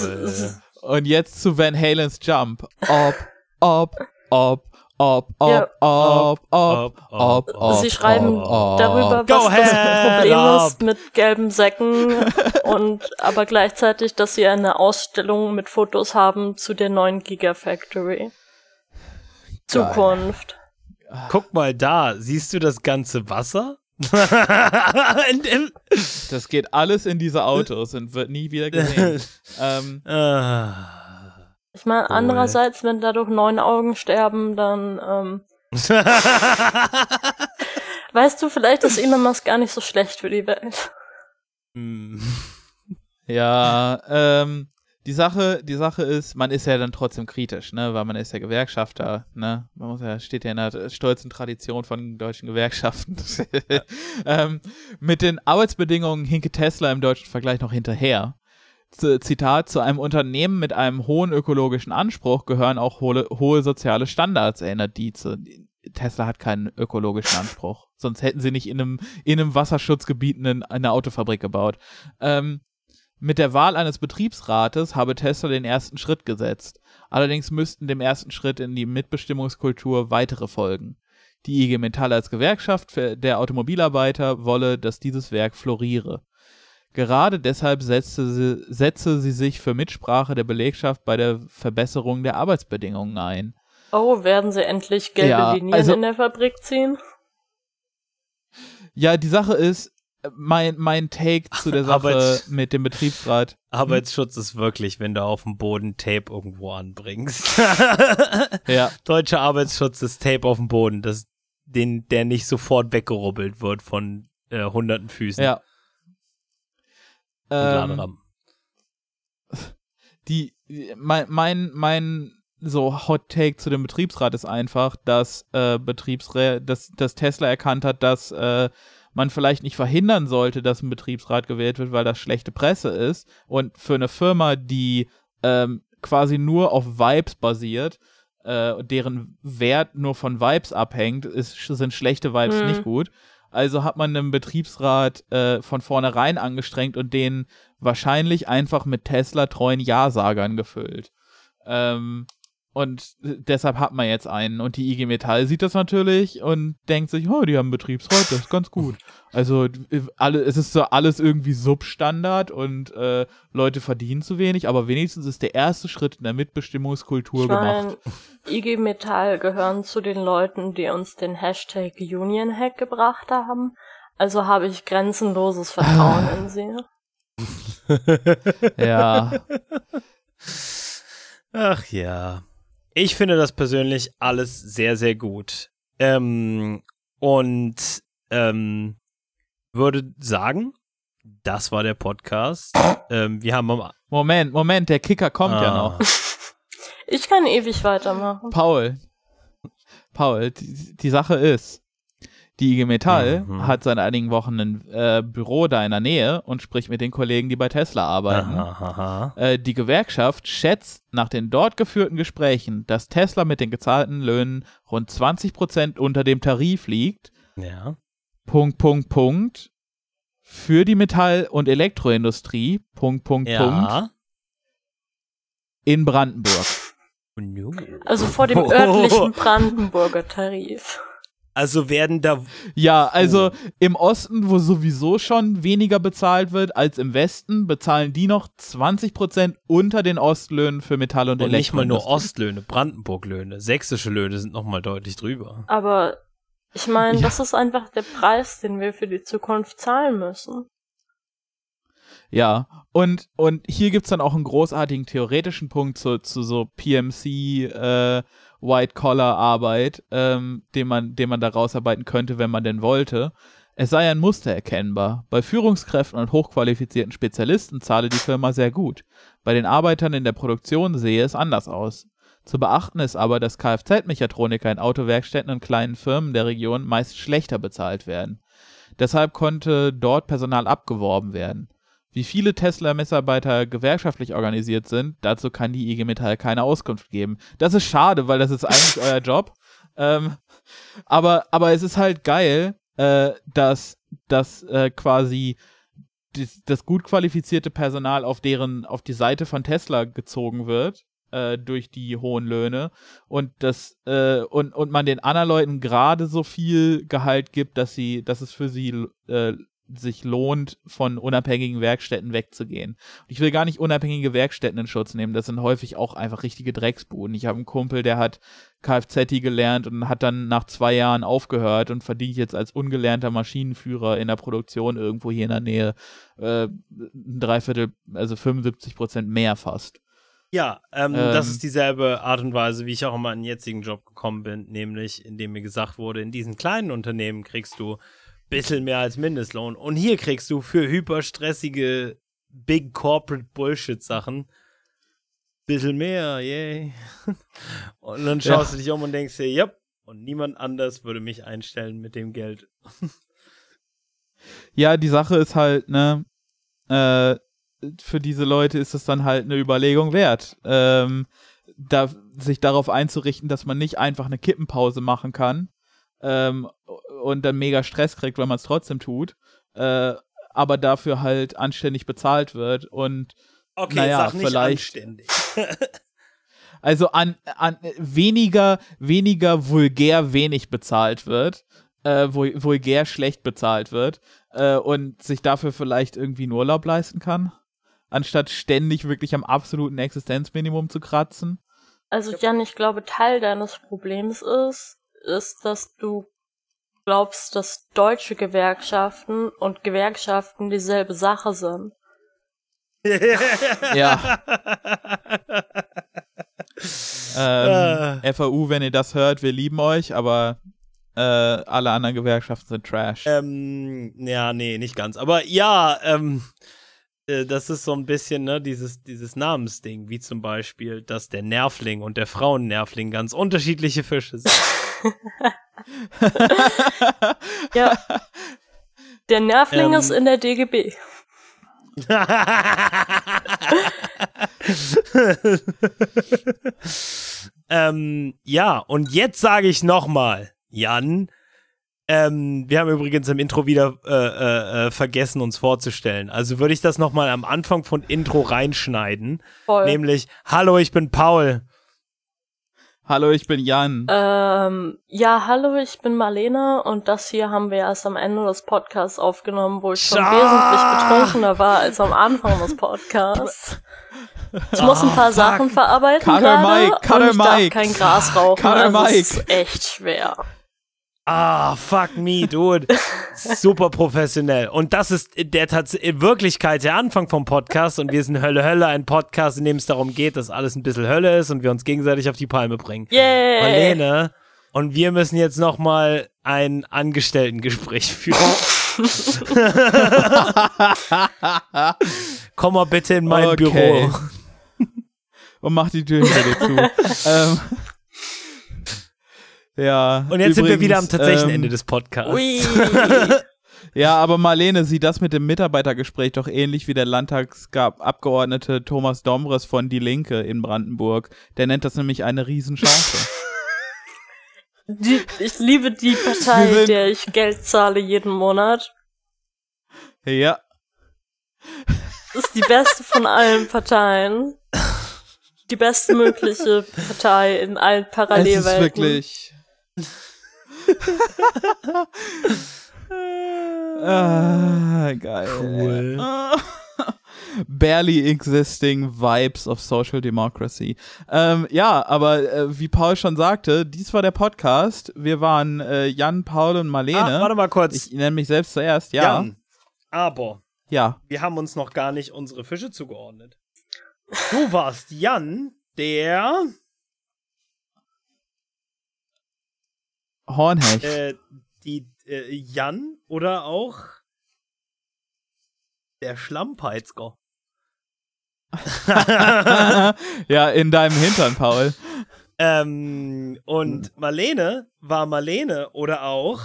Und jetzt zu Van Halens Jump. Ob, ob, ob, ob, ob, ja. ob, ob, ob, ob, Sie schreiben ob, darüber, was Go das Problem up. ist mit gelben Säcken und aber gleichzeitig, dass sie eine Ausstellung mit Fotos haben zu der neuen Gigafactory. Zukunft. Guck mal da, siehst du das ganze Wasser? das geht alles in diese Autos und wird nie wieder gesehen. ähm, ah. Ich meine, cool. andererseits, wenn dadurch neun Augen sterben, dann ähm, weißt du, vielleicht ist Elon Musk gar nicht so schlecht für die Welt. Hm. Ja, ähm, die Sache, die Sache ist, man ist ja dann trotzdem kritisch, ne, weil man ist ja Gewerkschafter, ne, man muss ja, steht ja in der stolzen Tradition von deutschen Gewerkschaften. ähm, mit den Arbeitsbedingungen hinke Tesla im deutschen Vergleich noch hinterher. Zitat, zu einem Unternehmen mit einem hohen ökologischen Anspruch gehören auch hohe, hohe soziale Standards, erinnert Dietze. Tesla hat keinen ökologischen Anspruch. Sonst hätten sie nicht in einem, in einem Wasserschutzgebiet eine, eine Autofabrik gebaut. Ähm, Mit der Wahl eines Betriebsrates habe Tesla den ersten Schritt gesetzt. Allerdings müssten dem ersten Schritt in die Mitbestimmungskultur weitere folgen. Die IG Metall als Gewerkschaft der Automobilarbeiter wolle, dass dieses Werk floriere. Gerade deshalb setzte sie, setze sie sich für Mitsprache der Belegschaft bei der Verbesserung der Arbeitsbedingungen ein. Oh, werden sie endlich gelbe Ja, Linien also- in der Fabrik ziehen? Ja, die Sache ist, mein, mein Take zu der Sache jetzt- mit dem Betriebsrat. Arbeitsschutz ist wirklich, wenn du auf dem Boden Tape irgendwo anbringst. Ja, Deutscher Arbeitsschutz ist Tape auf dem Boden, das, den, der nicht sofort weggerubbelt wird von äh, hunderten Füßen ja. Ähm, die, mein, mein, mein so Hot Take zu dem Betriebsrat ist einfach, dass äh, Betriebsrä dass, dass Tesla erkannt hat, dass äh, man vielleicht nicht verhindern sollte, dass ein Betriebsrat gewählt wird, weil das schlechte Presse ist. Und für eine Firma, die ähm, quasi nur auf Vibes basiert, äh, deren Wert nur von Vibes abhängt, ist, sind schlechte Vibes Mhm. nicht gut. Also hat man einen Betriebsrat äh, von vornherein angestrengt und den wahrscheinlich einfach mit Tesla-treuen Ja-Sagern gefüllt. Ähm, und deshalb hat man jetzt einen. Und die IG Metall sieht das natürlich und denkt sich, oh, die haben Betriebsrat, das ist ganz gut. Also äh, alle, es ist so alles irgendwie Substandard und äh, Leute verdienen zu wenig, aber wenigstens ist der erste Schritt in der Mitbestimmungskultur Ich gemacht. meine, IG Metall gehören zu den Leuten, die uns den Hashtag Union Hack gebracht haben. Also habe ich grenzenloses Vertrauen in sie. Ja. Ach ja. Ich finde das persönlich alles sehr, sehr gut. Ähm, und ähm, würde sagen, das war der Podcast. ähm, wir haben am Moment, Moment, der Kicker kommt ja Ah. noch. Ich kann ewig weitermachen. Paul, Paul, die, die Sache ist, die IG Metall Mhm. hat seit einigen Wochen ein äh, Büro da in der Nähe und spricht mit den Kollegen, die bei Tesla arbeiten. Aha, aha. Äh, die Gewerkschaft schätzt nach den dort geführten Gesprächen, dass Tesla mit den gezahlten Löhnen rund 20% unter dem Tarif liegt. Ja. Punkt, Punkt, Punkt. Für die Metall- und Elektroindustrie. Punkt, Punkt, Punkt. Ja. In Brandenburg. Also vor dem Oh. örtlichen Brandenburger Tarif. Also werden da Ja, also im Osten, wo sowieso schon weniger bezahlt wird als im Westen, bezahlen die noch 20% unter den Ostlöhnen für Metall- und, und nicht mal nur. Ostlöhne, Brandenburg-Löhne. Sächsische Löhne sind noch mal deutlich drüber. Aber ich meine, Ja. das ist einfach der Preis, den wir für die Zukunft zahlen müssen. Ja, und, und hier gibt's dann auch einen großartigen theoretischen Punkt zu, zu so PMC, äh, White-Collar-Arbeit, ähm, den man, den man da rausarbeiten könnte, wenn man denn wollte. Es sei ein Muster erkennbar. Bei Führungskräften und hochqualifizierten Spezialisten zahle die Firma sehr gut. Bei den Arbeitern in der Produktion sehe es anders aus. Zu beachten ist aber, dass Kfz-Mechatroniker in Autowerkstätten und kleinen Firmen der Region meist schlechter bezahlt werden. Deshalb konnte dort Personal abgeworben werden. Wie viele Tesla-Mitarbeiter gewerkschaftlich organisiert sind, dazu kann die IG Metall keine Auskunft geben. Das ist schade, weil das ist eigentlich euer Job. Ähm, aber, aber es ist halt geil, äh, dass, dass äh, quasi das, das gut qualifizierte Personal auf deren, auf die Seite von Tesla gezogen wird äh, durch die hohen Löhne und das äh, und, und man den anderen Leuten gerade so viel Gehalt gibt, dass sie, dass es für sie äh, sich lohnt, von unabhängigen Werkstätten wegzugehen. Und ich will gar nicht unabhängige Werkstätten in Schutz nehmen, das sind häufig auch einfach richtige Drecksbuden. Ich habe einen Kumpel, der hat Kfz gelernt und hat dann nach zwei Jahren aufgehört und verdient jetzt als ungelernter Maschinenführer in der Produktion irgendwo hier in der Nähe äh, ein Dreiviertel, also 75 Prozent mehr fast. Ja, ähm, Ähm. das ist dieselbe Art und Weise, wie ich auch in meinen jetzigen Job gekommen bin, nämlich indem mir gesagt wurde, in diesen kleinen Unternehmen kriegst du bisschen mehr als Mindestlohn und hier kriegst du für hyperstressige Big Corporate Bullshit Sachen bisschen mehr, yay. Und dann schaust du dich um und denkst dir, yep, und niemand anders würde mich einstellen mit dem Geld. Ja, die Sache ist halt, ne, äh, für diese Leute ist es dann halt eine Überlegung wert, ähm, da, sich darauf einzurichten, dass man nicht einfach eine Kippenpause machen kann ähm, und dann mega Stress kriegt, wenn man es trotzdem tut. Äh, aber dafür halt anständig bezahlt wird und Okay, naja, sag nicht vielleicht- anständig. also an, an weniger, weniger vulgär wenig bezahlt wird, äh, vul- vulgär schlecht bezahlt wird äh, und sich dafür vielleicht irgendwie einen Urlaub leisten kann, anstatt ständig wirklich am absoluten Existenzminimum zu kratzen. Also Jan, ich glaube, Teil deines Problems ist, ist, dass du glaubst, dass deutsche Gewerkschaften und Gewerkschaften dieselbe Sache sind. Ja. ähm, FAU, wenn ihr das hört, wir lieben euch, aber äh, alle anderen Gewerkschaften sind Trash. Ähm, ja, nee, nicht ganz. Aber ja, ähm, äh, das ist so ein bisschen, ne, dieses, dieses Namensding, wie zum Beispiel, dass der Nervling und der Frauennervling ganz unterschiedliche Fische sind. Ja. Der Nervling Ähm. ist in der DGB. ähm, ja, und jetzt sage ich nochmal, Jan, ähm, wir haben übrigens im Intro wieder äh, äh, äh, vergessen, uns vorzustellen. Also würde ich das nochmal am Anfang von Intro reinschneiden. Voll. Nämlich, hallo, ich bin Paul. Hallo, ich bin Jan. Ähm, ja, hallo, ich bin Marlene und das hier haben wir erst am Ende des Podcasts aufgenommen, wo ich schon Scha- wesentlich betrunkener war als am Anfang des Podcasts. Ich muss ein Ah, paar fuck. Sachen verarbeiten Cutter gerade Mike, und Cutter ich darf Mike. kein Gras rauchen, Cutter also Mike. ist echt schwer. Ah, fuck me, dude. Super professionell. Und das ist der Tats in Wirklichkeit der Anfang vom Podcast und wir sind Hölle Hölle, ein Podcast, in dem es darum geht, dass alles ein bisschen Hölle ist und wir uns gegenseitig auf die Palme bringen. Yay! Marlene und wir müssen jetzt noch mal ein Angestelltengespräch führen. Komm mal bitte in mein Okay. Büro. Und mach die Tür hinter dir zu. ähm, ja. Und jetzt sind wir übrigens, wieder am tatsächlichen ähm, Ende des Podcasts. Ui. Ja, aber Marlene sieht das mit dem Mitarbeitergespräch doch ähnlich wie der Landtagsabgeordnete Thomas Domres von Die Linke in Brandenburg. Der nennt das nämlich eine Riesenchance. Die, ich liebe die Partei, der ich Geld zahle jeden Monat. ja. Das ist die beste von allen Parteien. Die beste mögliche Partei in allen Es Parallelwelten. ist wirklich. Ah, geil. Cool. Barely existing vibes of social democracy. Ähm, ja, aber äh, wie Paul schon sagte, dies war der Podcast. Wir waren äh, Jan, Paul und Marlene. Ah, warte mal kurz. ich nenne mich selbst zuerst, ja. Jan, aber Ja. wir haben uns noch gar nicht unsere Fische zugeordnet. Du warst Jan, der Hornhecht. äh, die äh, Jan oder auch der Schlammpeitzger. ja, in deinem Hintern, Paul. Ähm, und Marlene war Marlene oder auch.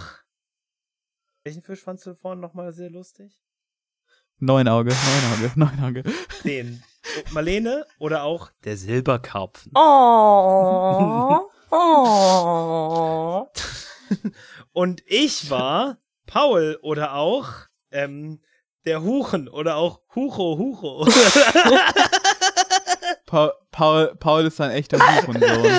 Welchen Fisch fandst du vorhin nochmal sehr lustig? Neunauge, Neunauge, Neunauge. Den. Marlene oder auch der Silberkarpfen. Oh. Oh. Und ich war Paul oder auch ähm, der Huchen oder auch Hucho Hucho. Paul, Paul, Paul ist ein echter Hurensohn.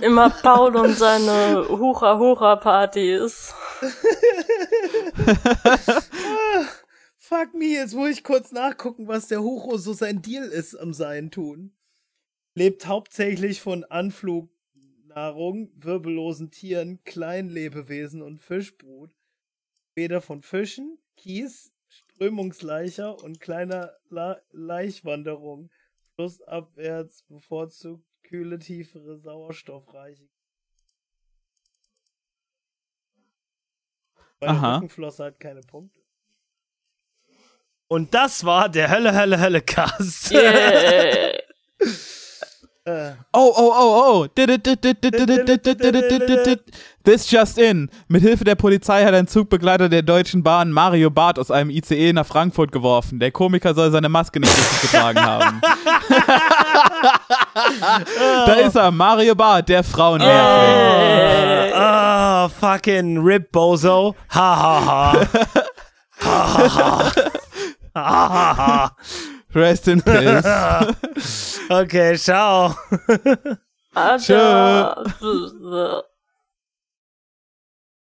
Immer Paul und seine Hura-Hura-Partys. Fuck me, jetzt muss ich kurz nachgucken, was der Hucho so sein Deal ist am Sein tun. Lebt hauptsächlich von Anflugnahrung, wirbellosen Tieren, Kleinlebewesen und Fischbrut. Weder von Fischen, Kies, Strömungsleicher und kleiner La Laichwanderung. Flussabwärts bevorzugt kühle, tiefere, sauerstoffreiche. Meine Aha. Rückenflosse hat keine Punkte. Und das war der Hölle, Hölle, Hölle Cast. Yeah. Oh, oh, oh, oh. This just in. Mithilfe der Polizei hat ein Zugbegleiter der Deutschen Bahn Mario Barth aus einem ICE nach Frankfurt geworfen. Der Komiker soll seine Maske nicht richtig getragen haben. da ist er, Mario Barth, der Frauennervling. Ah, fucking Rip Bozo. Ha ha ha. Ha Rest in peace. okay, ciao. Adieu.